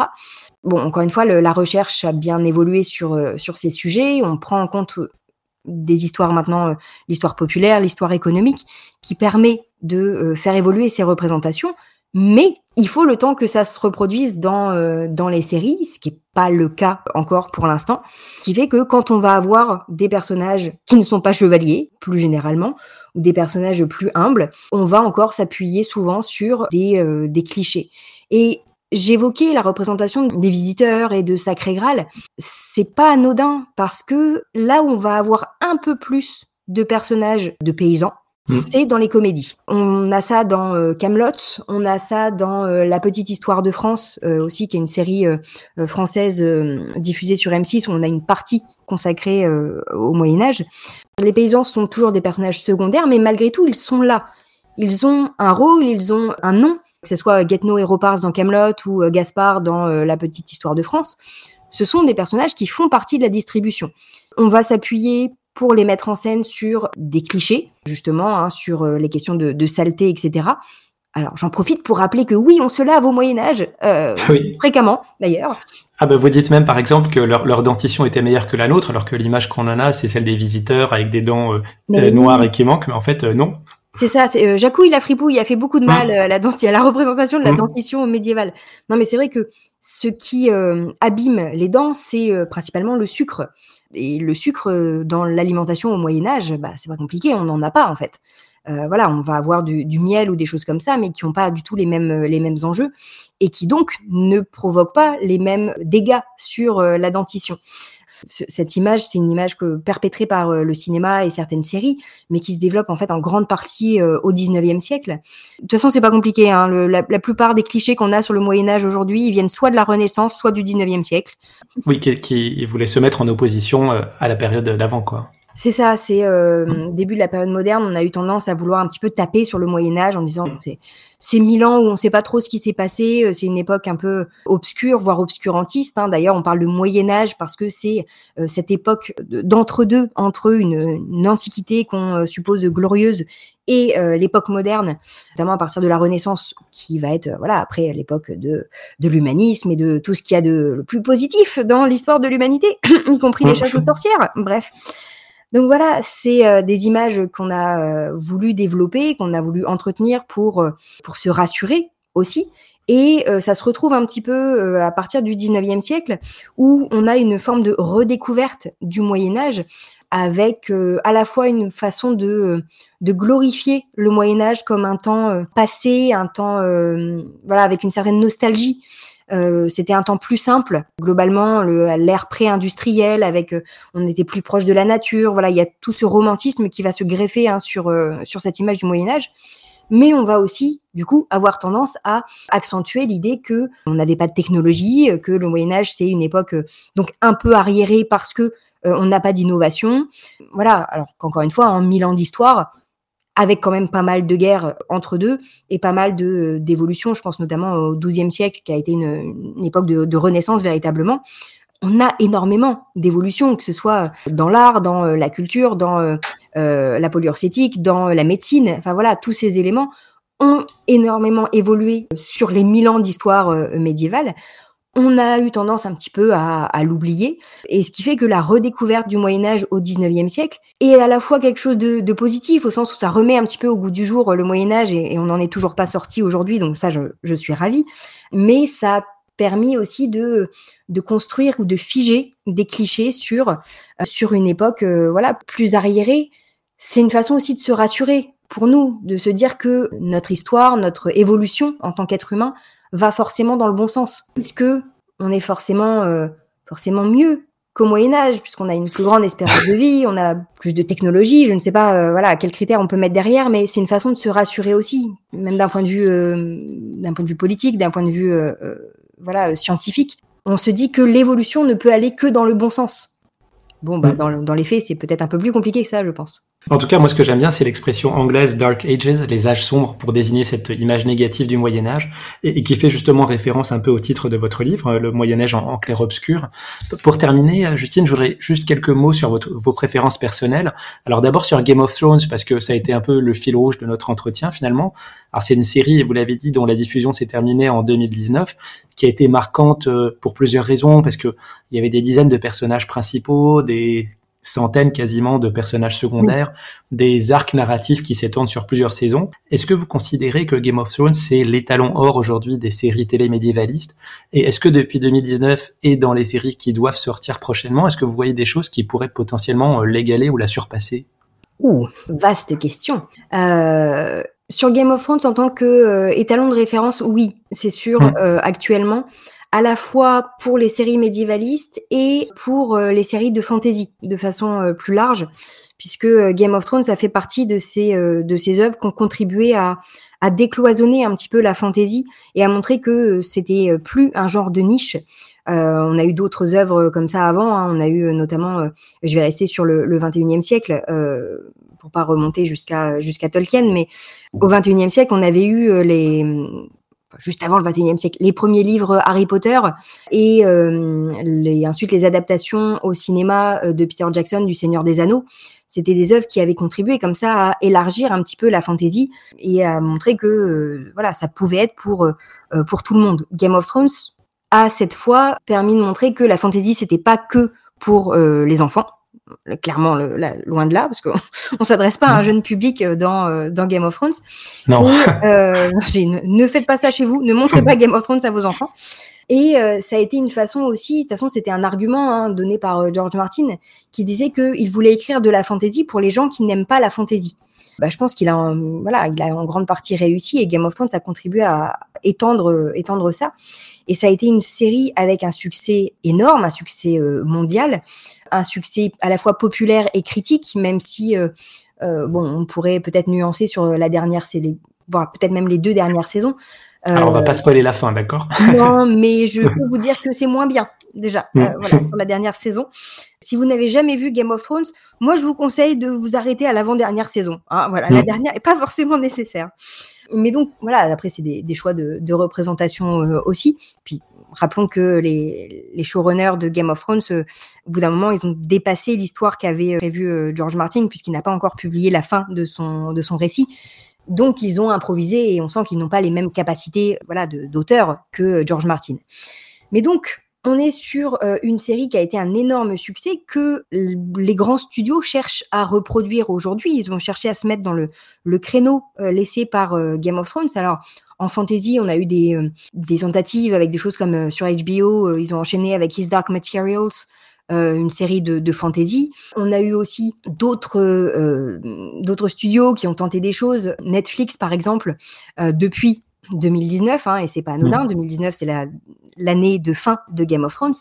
Bon, encore une fois, la recherche a bien évolué sur, euh, sur ces sujets. On prend en compte des histoires maintenant, euh, l'histoire populaire, l'histoire économique, qui permet de euh, faire évoluer ces représentations. Mais il faut le temps que ça se reproduise dans, euh, dans les séries, ce qui n'est pas le cas encore pour l'instant, qui fait que quand on va avoir des personnages qui ne sont pas chevaliers, plus généralement, ou des personnages plus humbles, on va encore s'appuyer souvent sur des, des clichés. Et J'évoquais la représentation des visiteurs et de Sacré Graal. C'est pas anodin parce que là on va avoir un peu plus de personnages de paysans, mmh. c'est dans les comédies. On a ça dans euh, Camelot, on a ça dans euh, La petite histoire de France euh, aussi, qui est une série française diffusée sur M6 où on a une partie consacrée au Moyen Âge. Les paysans sont toujours des personnages secondaires, mais malgré tout, ils sont là. Ils ont un rôle, ils ont un nom que ce soit Getno et Ropars dans Camelot ou Gaspard dans La petite histoire de France, ce sont des personnages qui font partie de la distribution. On va s'appuyer pour les mettre en scène sur des clichés, justement, hein, sur euh, les questions de, de, saleté, etc. Alors j'en profite pour rappeler que oui, on se lave au Moyen Âge, euh, fréquemment d'ailleurs. Ah ben vous dites même par exemple que leur, leur dentition était meilleure que la nôtre, alors que l'image qu'on en a, c'est celle des visiteurs avec des dents euh, euh, noires et qui manquent, mais en fait non. C'est ça, c'est Jacouille la fripouille a fait beaucoup de mal mmh. à la dentition, à la représentation de la mmh. dentition médiévale. Non mais c'est vrai que ce qui abîme les dents, c'est principalement le sucre. Et le sucre dans l'alimentation au Moyen Âge, bah, c'est pas compliqué, on n'en a pas en fait. Euh, voilà, on va avoir du, miel ou des choses comme ça, mais qui n'ont pas du tout les mêmes, les mêmes enjeux et qui donc ne provoquent pas les mêmes dégâts sur euh, la dentition. Cette image, c'est une image que, perpétrée par euh, le cinéma et certaines séries, mais qui se développe en fait en grande partie au 19e siècle. De toute façon, c'est pas compliqué. Hein. la, plupart des clichés qu'on a sur le Moyen Âge aujourd'hui, ils viennent soit de la Renaissance, soit du 19e siècle. Oui, qui, qui voulait se mettre en opposition à la période d'avant, quoi. C'est ça, c'est euh, mmh. début de la période moderne, on a eu tendance à vouloir un petit peu taper sur le Moyen Âge en disant c'est c'est mille ans où on ne sait pas trop ce qui s'est passé, euh, c'est une époque un peu obscure, voire obscurantiste. Hein. D'ailleurs, on parle de Moyen Âge parce que c'est euh, cette époque d'entre-deux, entre une, une antiquité qu'on euh, suppose glorieuse et l'époque moderne, notamment à partir de la Renaissance, qui va être voilà après l'époque de, de l'humanisme et de tout ce qu'il y a de le plus positif dans l'histoire de l'humanité, y compris les mmh. chasses aux sorcières. Bref. Donc voilà, c'est euh, des images qu'on a euh, voulu développer, qu'on a voulu entretenir pour, euh, pour se rassurer aussi. Et ça se retrouve un petit peu à partir du 19e siècle, où on a une forme de redécouverte du Moyen Âge, avec à la fois une façon de, de glorifier le Moyen Âge comme un temps passé, un temps voilà avec une certaine nostalgie. Euh, c'était un temps plus simple. Globalement, l'ère pré-industrielle, avec euh, on était plus proche de la nature. Voilà, il y a tout ce romantisme qui va se greffer hein, sur euh, sur cette image du Moyen Âge. Mais on va aussi, du coup, avoir tendance à accentuer l'idée que on n'avait pas de technologie, que le Moyen Âge c'est une époque donc un peu arriérée parce que on n'a pas d'innovation. Voilà. Alors qu'encore une fois, en mille ans d'histoire, avec quand même pas mal de guerres entre deux et pas mal de d'évolutions. Je pense notamment au XIIe siècle, qui a été une, époque de, renaissance véritablement. On a énormément d'évolutions, que ce soit dans l'art, dans euh, la culture, dans euh, euh, la polyurcétique, dans la médecine. Enfin voilà, tous ces éléments ont énormément évolué sur les mille ans d'histoire médiévale on a eu tendance un petit peu à, l'oublier. Et ce qui fait que la redécouverte du Moyen Âge au 19e siècle est à la fois quelque chose de, positif, au sens où ça remet un petit peu au goût du jour le Moyen Âge, et, on n'en est toujours pas sorti aujourd'hui, donc ça, je, suis ravie. Mais ça a permis aussi de, de construire ou de figer des clichés sur, euh, sur une époque euh, voilà plus arriérée. C'est une façon aussi de se rassurer pour nous, de se dire que notre histoire, notre évolution en tant qu'être humain va forcément dans le bon sens, puisque on est forcément, euh, forcément mieux qu'au Moyen Âge, puisqu'on a une plus grande espérance de vie, on a plus de technologie, je ne sais pas, euh, voilà, quels critères on peut mettre derrière, mais c'est une façon de se rassurer aussi, même d'un point de vue, euh, d'un point de vue politique, d'un point de vue, voilà, scientifique. On se dit que l'évolution ne peut aller que dans le bon sens. Bon, bah, mm. dans, dans les faits, c'est peut-être un peu plus compliqué que ça, je pense. En tout cas, moi, ce que j'aime bien, c'est l'expression anglaise Dark Ages, les âges sombres, pour désigner cette image négative du Moyen Âge, et, qui fait justement référence un peu au titre de votre livre, le Moyen Âge en, clair-obscur. Pour terminer, Justine, je voudrais juste quelques mots sur vos préférences personnelles. Alors d'abord sur Game of Thrones, parce que ça a été un peu le fil rouge de notre entretien finalement. Alors c'est une série, vous l'avez dit, dont la diffusion s'est terminée en 2019, qui a été marquante euh, pour plusieurs raisons, parce que il y avait des dizaines de personnages principaux, des centaines quasiment de personnages secondaires, des arcs narratifs qui s'étendent sur plusieurs saisons. Est-ce que vous considérez que Game of Thrones, c'est l'étalon or aujourd'hui des séries télé médiévalistes? Et est-ce que depuis 2019 et dans les séries qui doivent sortir prochainement, est-ce que vous voyez des choses qui pourraient potentiellement euh, l'égaler ou la surpasser? Ouh, vaste question. Euh, sur Game of Thrones, en tant que euh, étalon de référence, oui, c'est sûr, hum. actuellement à la fois pour les séries médiévalistes et pour euh, les séries de fantasy de façon euh, plus large, puisque euh, Game of Thrones, ça fait partie de ces, de ces œuvres qui ont contribué à, à décloisonner un petit peu la fantasy et à montrer que c'était plus un genre de niche. Euh, on a eu d'autres œuvres comme ça avant. Hein. On a eu notamment, je vais rester sur le, le 21e siècle euh, pour pas remonter jusqu'à jusqu'à Tolkien, mais au 21e siècle, on avait eu les juste avant le 21e siècle, les premiers livres Harry Potter et les, ensuite les adaptations au cinéma de Peter Jackson du Seigneur des Anneaux. C'était des œuvres qui avaient contribué comme ça à élargir un petit peu la fantaisie et à montrer que voilà, ça pouvait être pour pour tout le monde. Game of Thrones a cette fois permis de montrer que la fantaisie c'était pas que pour les enfants clairement loin de là, parce qu'on ne s'adresse pas à un mm. jeune public euh, dans, euh, dans Game of Thrones. Non. Euh, ne, faites pas ça chez vous, ne montrez pas Game of Thrones à vos enfants. Et ça a été une façon aussi, de toute façon, c'était un argument hein, donné par George Martin qui disait qu'il voulait écrire de la fantasy pour les gens qui n'aiment pas la fantasy. Bah, je pense qu'il a, voilà, il a en grande partie réussi et Game of Thrones a contribué à étendre, étendre ça. Et ça a été une série avec un succès énorme, un succès mondial un succès à la fois populaire et critique, même si euh, euh, bon, on pourrait peut-être nuancer sur la dernière, voire peut-être même les deux dernières saisons. Alors, on va pas euh, spoiler la fin, d'accord? Non, mais je peux vous dire que c'est moins bien déjà mm. voilà, pour la dernière saison. Si vous n'avez jamais vu Game of Thrones, moi je vous conseille de vous arrêter à l'avant-dernière saison. Hein, voilà, la mm. dernière est pas forcément nécessaire. Mais donc voilà, après c'est des, choix de, représentation aussi. Puis rappelons que les, les, showrunners de Game of Thrones, euh, au bout d'un moment, ils ont dépassé l'histoire qu'avait euh, George Martin, puisqu'il n'a pas encore publié la fin de son, de son récit. Donc, ils ont improvisé et on sent qu'ils n'ont pas les mêmes capacités voilà, d'auteur que George Martin. Mais donc, on est sur euh, une série qui a été un énorme succès que les grands studios cherchent à reproduire aujourd'hui. Ils ont cherché à se mettre dans le, le créneau laissé par Game of Thrones. Alors, en fantasy, on a eu des, euh, des tentatives avec des choses comme euh, sur HBO, euh, ils ont enchaîné avec His Dark Materials, une série de, de, fantasy. On a eu aussi d'autres d'autres studios qui ont tenté des choses. Netflix, par exemple, depuis 2019, hein, et c'est pas anodin. 2019, mm. c'est la l'année de fin de Game of Thrones.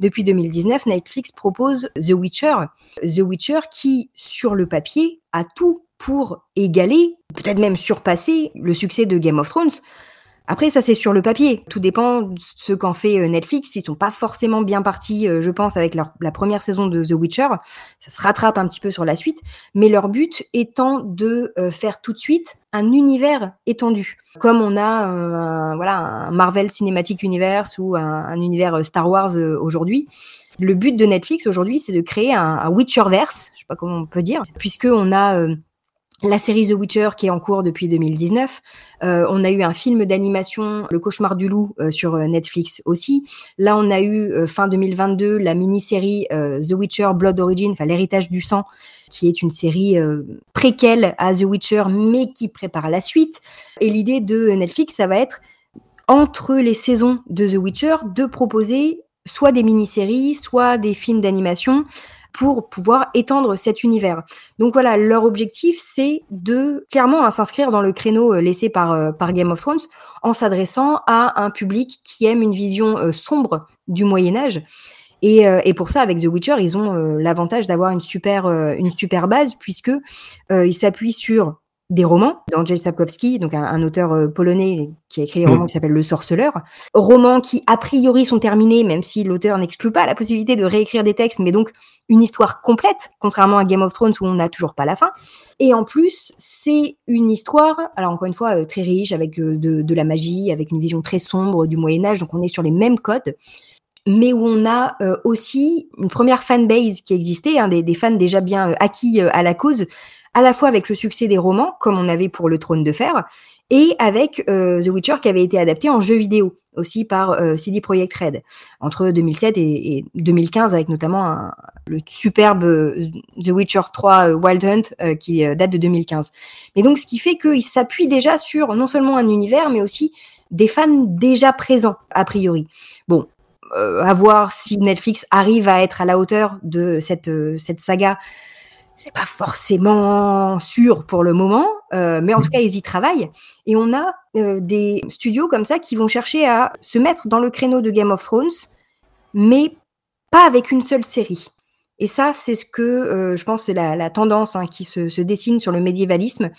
Depuis 2019, Netflix propose The Witcher. The Witcher qui, sur le papier, a tout pour égaler, peut-être même surpasser le succès de Game of Thrones. Après, ça c'est sur le papier. Tout dépend de ce qu'en fait euh, Netflix. Ils sont pas forcément bien partis, euh, je pense, avec la première saison de The Witcher. Ça se rattrape un petit peu sur la suite, mais leur but étant de euh, faire tout de suite un univers étendu, comme on a voilà un Marvel Cinematic Universe ou un, univers Star Wars aujourd'hui. Le but de Netflix aujourd'hui, c'est de créer un, Witcherverse, je sais pas comment on peut dire, puisque on a la série The Witcher qui est en cours depuis 2019. Euh, on a eu un film d'animation, Le Cauchemar du Loup, euh, sur euh, Netflix aussi. Là, on a eu fin 2022 la mini-série The Witcher Blood Origin, enfin l'héritage du sang, qui est une série préquelle à The Witcher, mais qui prépare la suite. Et l'idée de Netflix, ça va être entre les saisons de The Witcher de proposer soit des mini-séries, soit des films d'animation pour pouvoir étendre cet univers. Donc voilà, leur objectif, c'est de clairement hein, s'inscrire dans le créneau euh, laissé par, euh, par Game of Thrones en s'adressant à un public qui aime une vision euh, sombre du Moyen Âge. Et, et, pour ça, avec The Witcher, ils ont l'avantage d'avoir une super, une super base puisque ils s'appuient sur des romans d'Andrzej Sapkowski, donc un, auteur euh, polonais qui a écrit les romans mm. qui s'appellent Le Sorceleur. Romans qui, a priori, sont terminés, même si l'auteur n'exclut pas la possibilité de réécrire des textes, mais donc une histoire complète, contrairement à Game of Thrones où on n'a toujours pas la fin. Et en plus, c'est une histoire, alors encore une fois, euh, très riche, avec euh, de, la magie, avec une vision très sombre du Moyen Âge, donc on est sur les mêmes codes mais où on a aussi une première fanbase qui existait, hein, des, des, fans déjà bien acquis à la cause, à la fois avec le succès des romans, comme on avait pour Le Trône de Fer, et avec euh, The Witcher qui avait été adapté en jeu vidéo aussi par euh, CD Projekt Red entre 2007 et, 2015 avec notamment le superbe euh, The Witcher 3 Wild Hunt qui date de 2015. Mais donc ce qui fait qu'il s'appuie déjà sur non seulement un univers mais aussi des fans déjà présents a priori. Bon, à voir si Netflix arrive à être à la hauteur de cette, cette saga c'est pas forcément sûr pour le moment, euh, mais en tout mmh. cas, ils y travaillent. Et on a euh, des studios comme ça qui vont chercher à se mettre dans le créneau de Game of Thrones, mais pas avec une seule série. Et ça, c'est ce que euh, je pense c'est la, tendance hein, qui se, dessine sur le médiévalisme.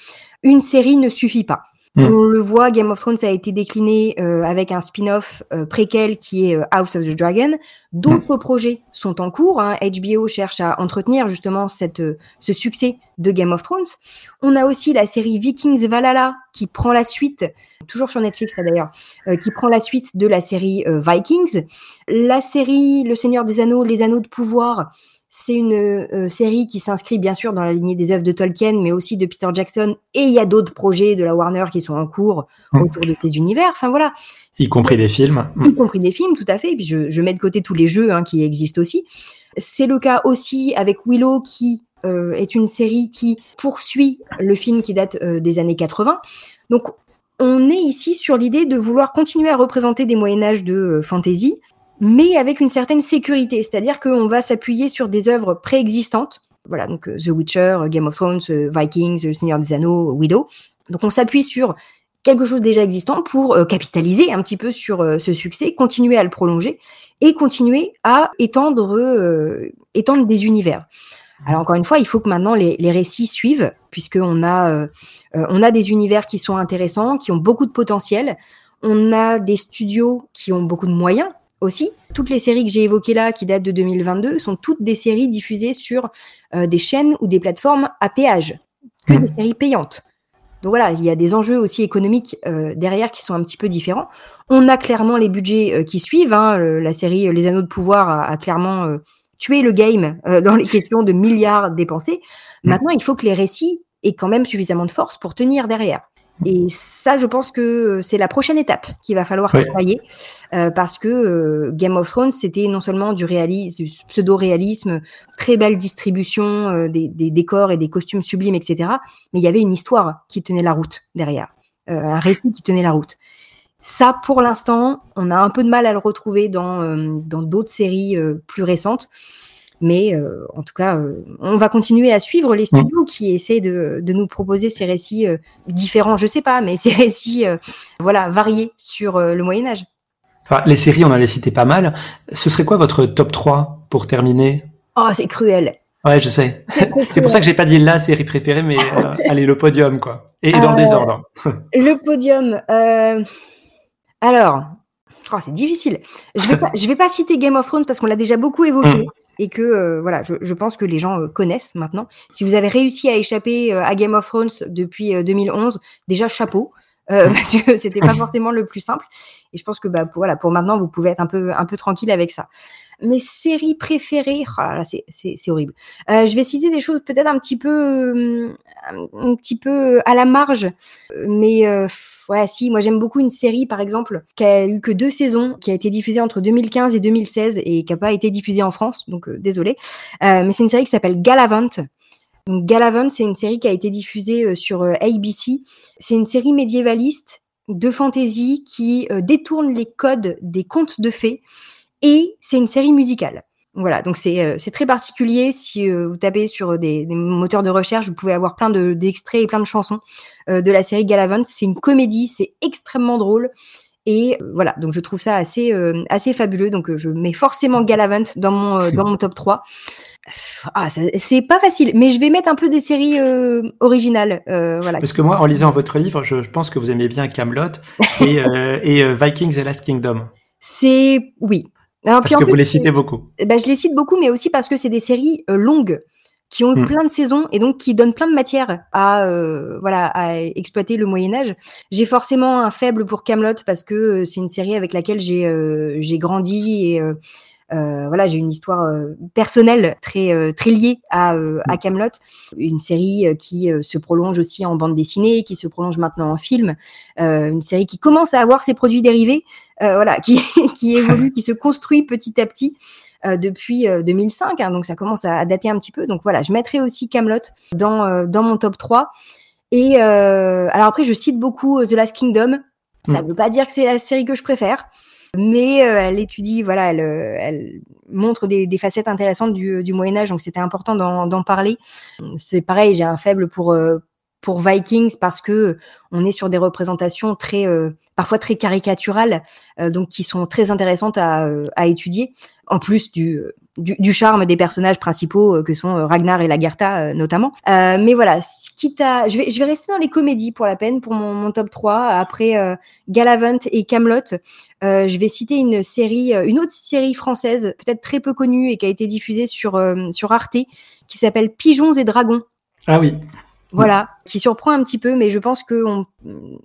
Une série ne suffit pas. Hmm. On le voit, Game of Thrones a été décliné euh, avec un spin-off euh, préquel qui est euh, House of the Dragon. D'autres hmm. projets sont en cours. Hein. HBO cherche à entretenir justement cette, ce succès de Game of Thrones. On a aussi la série Vikings Valhalla qui prend la suite, toujours sur Netflix d'ailleurs, euh, qui prend la suite de la série euh, Vikings. La série Le Seigneur des Anneaux, Les Anneaux de Pouvoir, c'est une euh, série qui s'inscrit bien sûr dans la lignée des œuvres de Tolkien, mais aussi de Peter Jackson. Et il y a d'autres projets de la Warner qui sont en cours mmh. autour de ces univers. Enfin voilà. Y compris des films. Y compris des films, tout à fait. Et puis je, je mets de côté tous les jeux hein, qui existent aussi. C'est le cas aussi avec Willow qui euh, est une série qui poursuit le film qui date euh, des années 80. Donc on est ici sur l'idée de vouloir continuer à représenter des Moyen Âge de euh, fantasy, mais avec une certaine sécurité, c'est-à-dire qu'on va s'appuyer sur des œuvres préexistantes. Voilà, donc The Witcher, Game of Thrones, Vikings, Le Seigneur des Anneaux, Willow. Donc on s'appuie sur quelque chose déjà existant pour capitaliser un petit peu sur ce succès, continuer à le prolonger et continuer à étendre, des univers. Alors encore une fois, il faut que maintenant les, récits suivent, puisqu'on a, euh, euh, on a des univers qui sont intéressants, qui ont beaucoup de potentiel. On a des studios qui ont beaucoup de moyens aussi. Toutes les séries que j'ai évoquées là, qui datent de 2022, sont toutes des séries diffusées sur euh, des chaînes ou des plateformes à péage, que mmh. des séries payantes. Donc voilà, il y a des enjeux aussi économiques derrière qui sont un petit peu différents. On a clairement les budgets qui suivent. Hein. la série Les Anneaux de Pouvoir a clairement tuer le game euh, dans les questions de milliards dépensés. Mm. Maintenant, il faut que les récits aient quand même suffisamment de force pour tenir derrière. Et ça, je pense que c'est la prochaine étape qu'il va falloir travailler euh, parce que euh, Game of Thrones, c'était non seulement du, réalisme, du pseudo-réalisme, très belle distribution des, des, décors et des costumes sublimes, etc. Mais il y avait une histoire qui tenait la route derrière, un récit qui tenait la route. Ça, pour l'instant, on a un peu de mal à le retrouver dans euh, dans d'autres séries euh, plus récentes. Mais euh, en tout cas, on va continuer à suivre les studios qui essaient de, de, nous proposer ces récits différents, je sais pas, mais ces récits voilà, variés sur le Moyen Âge. les séries, on en a cité pas mal. Ce serait quoi votre top 3 pour terminer? Oh, c'est cruel. Ouais, je sais. C'est pour ça que j'ai pas dit la série préférée, mais allez, le podium, quoi. Et, dans le désordre. le podium. Alors, oh, c'est difficile. Je vais pas, je vais pas citer Game of Thrones parce qu'on l'a déjà beaucoup évoqué. Mm. Et que euh, voilà, je, pense que les gens euh, connaissent maintenant. Si vous avez réussi à échapper euh, à Game of Thrones depuis 2011, déjà chapeau, mm. parce que c'était pas forcément le plus simple. Et je pense que bah, pour, voilà, pour maintenant, vous pouvez être un peu, un peu tranquille avec ça. Mes séries préférées, oh là c'est horrible. je vais citer des choses peut-être un petit peu, un petit peu à la marge, mais ouais, si, moi j'aime beaucoup une série, par exemple, qui a eu que deux saisons, qui a été diffusée entre 2015 et 2016 et qui n'a pas été diffusée en France, donc euh, désolé. Euh, mais c'est une série qui s'appelle Galavant. Donc Galavant, c'est une série qui a été diffusée euh, sur ABC. C'est une série médiévaliste de fantasy qui détourne les codes des contes de fées et c'est une série musicale. Voilà, donc c'est euh, très particulier. Si euh, vous tapez sur des, des, moteurs de recherche, vous pouvez avoir plein d'extraits et plein de chansons euh, de la série Galavant. C'est une comédie, c'est extrêmement drôle. Et voilà, donc je trouve ça assez, assez fabuleux. Donc je mets forcément Galavant dans mon, dans mon top 3. Ah, c'est pas facile, mais je vais mettre un peu des séries originales. voilà. Parce que moi, en lisant votre livre, je, pense que vous aimez bien Camelot et, et Vikings et Last Kingdom. C'est oui, parce que vous les citez beaucoup. Ben, je les cite beaucoup, mais aussi parce que c'est des séries euh, longues qui ont hmm. plein de saisons et donc qui donnent plein de matière à euh, voilà à exploiter le Moyen Âge. J'ai forcément un faible pour Camelot parce que euh, c'est une série avec laquelle j'ai j'ai grandi et euh, voilà, j'ai une histoire euh, personnelle très euh, très liée à à Camelot, une série qui se prolonge aussi en bande dessinée, qui se prolonge maintenant en film, une série qui commence à avoir ses produits dérivés, voilà, qui qui évolue, qui se construit petit à petit. depuis 2005, hein, donc ça commence à, dater un petit peu. Donc voilà, je mettrai aussi Camelot dans dans mon top 3. Et alors après, je cite beaucoup The Last Kingdom. Ça ne mm. veut pas dire que c'est la série que je préfère mais euh, elle étudie, voilà, elle, euh, montre des, facettes intéressantes du, du Moyen Âge, donc c'était important d'en parler. C'est pareil, j'ai un faible pour euh, pour Vikings parce que on est sur des représentations très parfois très caricaturales, donc qui sont très intéressantes à étudier. En plus du du, charme des personnages principaux euh, que sont euh, Ragnar et Lagertha euh, notamment. mais voilà, quitte je vais, je vais rester dans les comédies pour la peine pour mon, mon top 3 après Galavant et Camelot. je vais citer une série, une autre série française peut-être très peu connue et qui a été diffusée sur sur Arte qui s'appelle Pigeons et Dragons. Ah oui. Voilà, qui surprend un petit peu, mais je pense que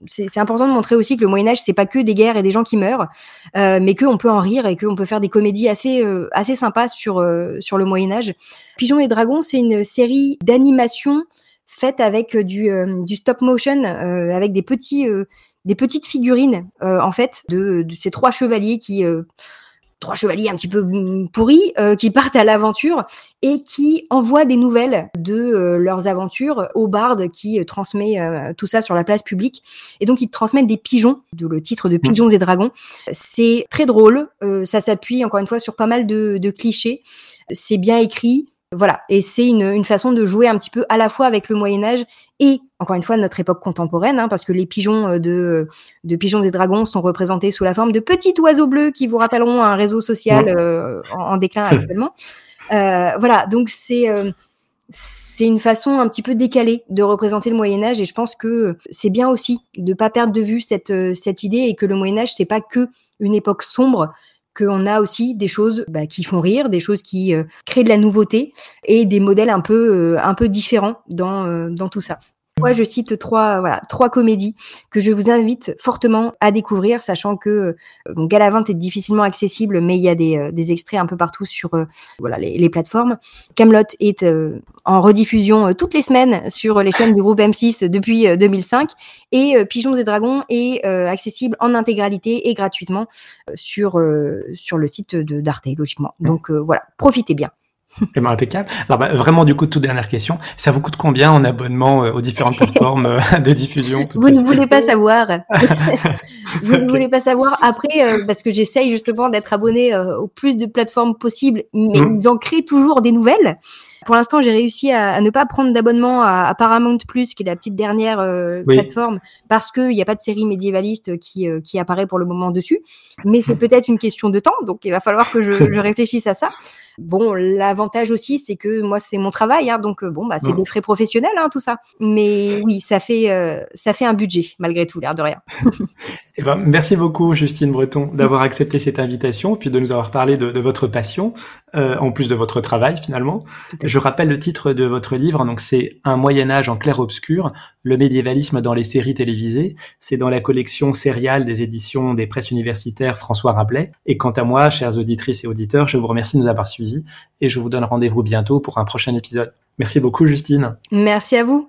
c'est important de montrer aussi que le Moyen Âge c'est pas que des guerres et des gens qui meurent, euh, mais qu'on peut en rire et qu'on peut faire des comédies assez euh, assez sympas sur euh, sur le Moyen Âge. Pigeons et dragons, c'est une série d'animation faite avec du du stop motion, avec des petits des petites figurines en fait de, de, ces trois chevaliers qui trois chevaliers un petit peu pourris euh, qui partent à l'aventure et qui envoient des nouvelles de euh, leurs aventures au barde qui euh, transmet tout ça sur la place publique. Et donc ils transmettent des pigeons, d'où le titre de Pigeons et Dragons. C'est très drôle, ça s'appuie encore une fois sur pas mal de, de clichés. C'est bien écrit, voilà, et c'est une, une, façon de jouer un petit peu à la fois avec le Moyen Âge et, encore une fois, notre époque contemporaine, hein, parce que les pigeons euh, de, de pigeons des dragons sont représentés sous la forme de petits oiseaux bleus qui vous rappelleront un réseau social euh, en, déclin actuellement. Euh, voilà, donc c'est euh, c'est une façon un petit peu décalée de représenter le Moyen Âge, et je pense que c'est bien aussi de pas perdre de vue cette cette idée et que le Moyen Âge c'est pas que une époque sombre, qu'on a aussi des choses bah, qui font rire, des choses qui euh, créent de la nouveauté et des modèles un peu, euh, différents euh, dans tout ça. Je cite trois, voilà, trois comédies que je vous invite fortement à découvrir, sachant que bon, Galavante est difficilement accessible, mais il y a des, des extraits un peu partout sur voilà les, les plateformes. Camelot est en rediffusion toutes les semaines sur les chaînes du groupe M6 depuis 2005, et Pigeons et Dragons est accessible en intégralité et gratuitement sur sur le site d'Arte, logiquement. Donc voilà, profitez bien. Ben, impeccable. Alors bah, vraiment du coup toute dernière question, ça vous coûte combien en abonnement euh, aux différentes plateformes euh, de diffusion Vous ne voulez pas savoir. vous ne voulez pas savoir. Après, euh, parce que j'essaye justement d'être abonné au plus de plateformes possibles, mais mmh. ils en créent toujours des nouvelles. Pour l'instant, j'ai réussi à, à, ne pas prendre d'abonnement à, à, Paramount Plus, qui est la petite dernière euh, plateforme, parce qu'il n'y a pas de série médiévaliste qui, euh, qui apparaît pour le moment dessus. Mais c'est mmh. peut-être une question de temps, donc il va falloir que je, je réfléchisse à ça. Bon, l'avantage aussi, c'est que moi, c'est mon travail, hein, donc euh, bon, bah, c'est des frais professionnels, hein, tout ça. Mais oui, ça fait, euh, ça fait un budget, malgré tout, l'air de rien. eh ben, merci beaucoup, Justine Breton, d'avoir accepté cette invitation, puis de nous avoir parlé de, de votre passion, euh, en plus de votre travail, finalement. Je rappelle le titre de votre livre, donc c'est Un Moyen Âge en clair-obscur, le médiévalisme dans les séries télévisées. C'est dans la collection sériale des éditions des presses universitaires François Rabelais. Et quant à moi, chères auditrices et auditeurs, je vous remercie de nous avoir suivis et je vous donne rendez-vous bientôt pour un prochain épisode. Merci beaucoup, Justine. Merci à vous.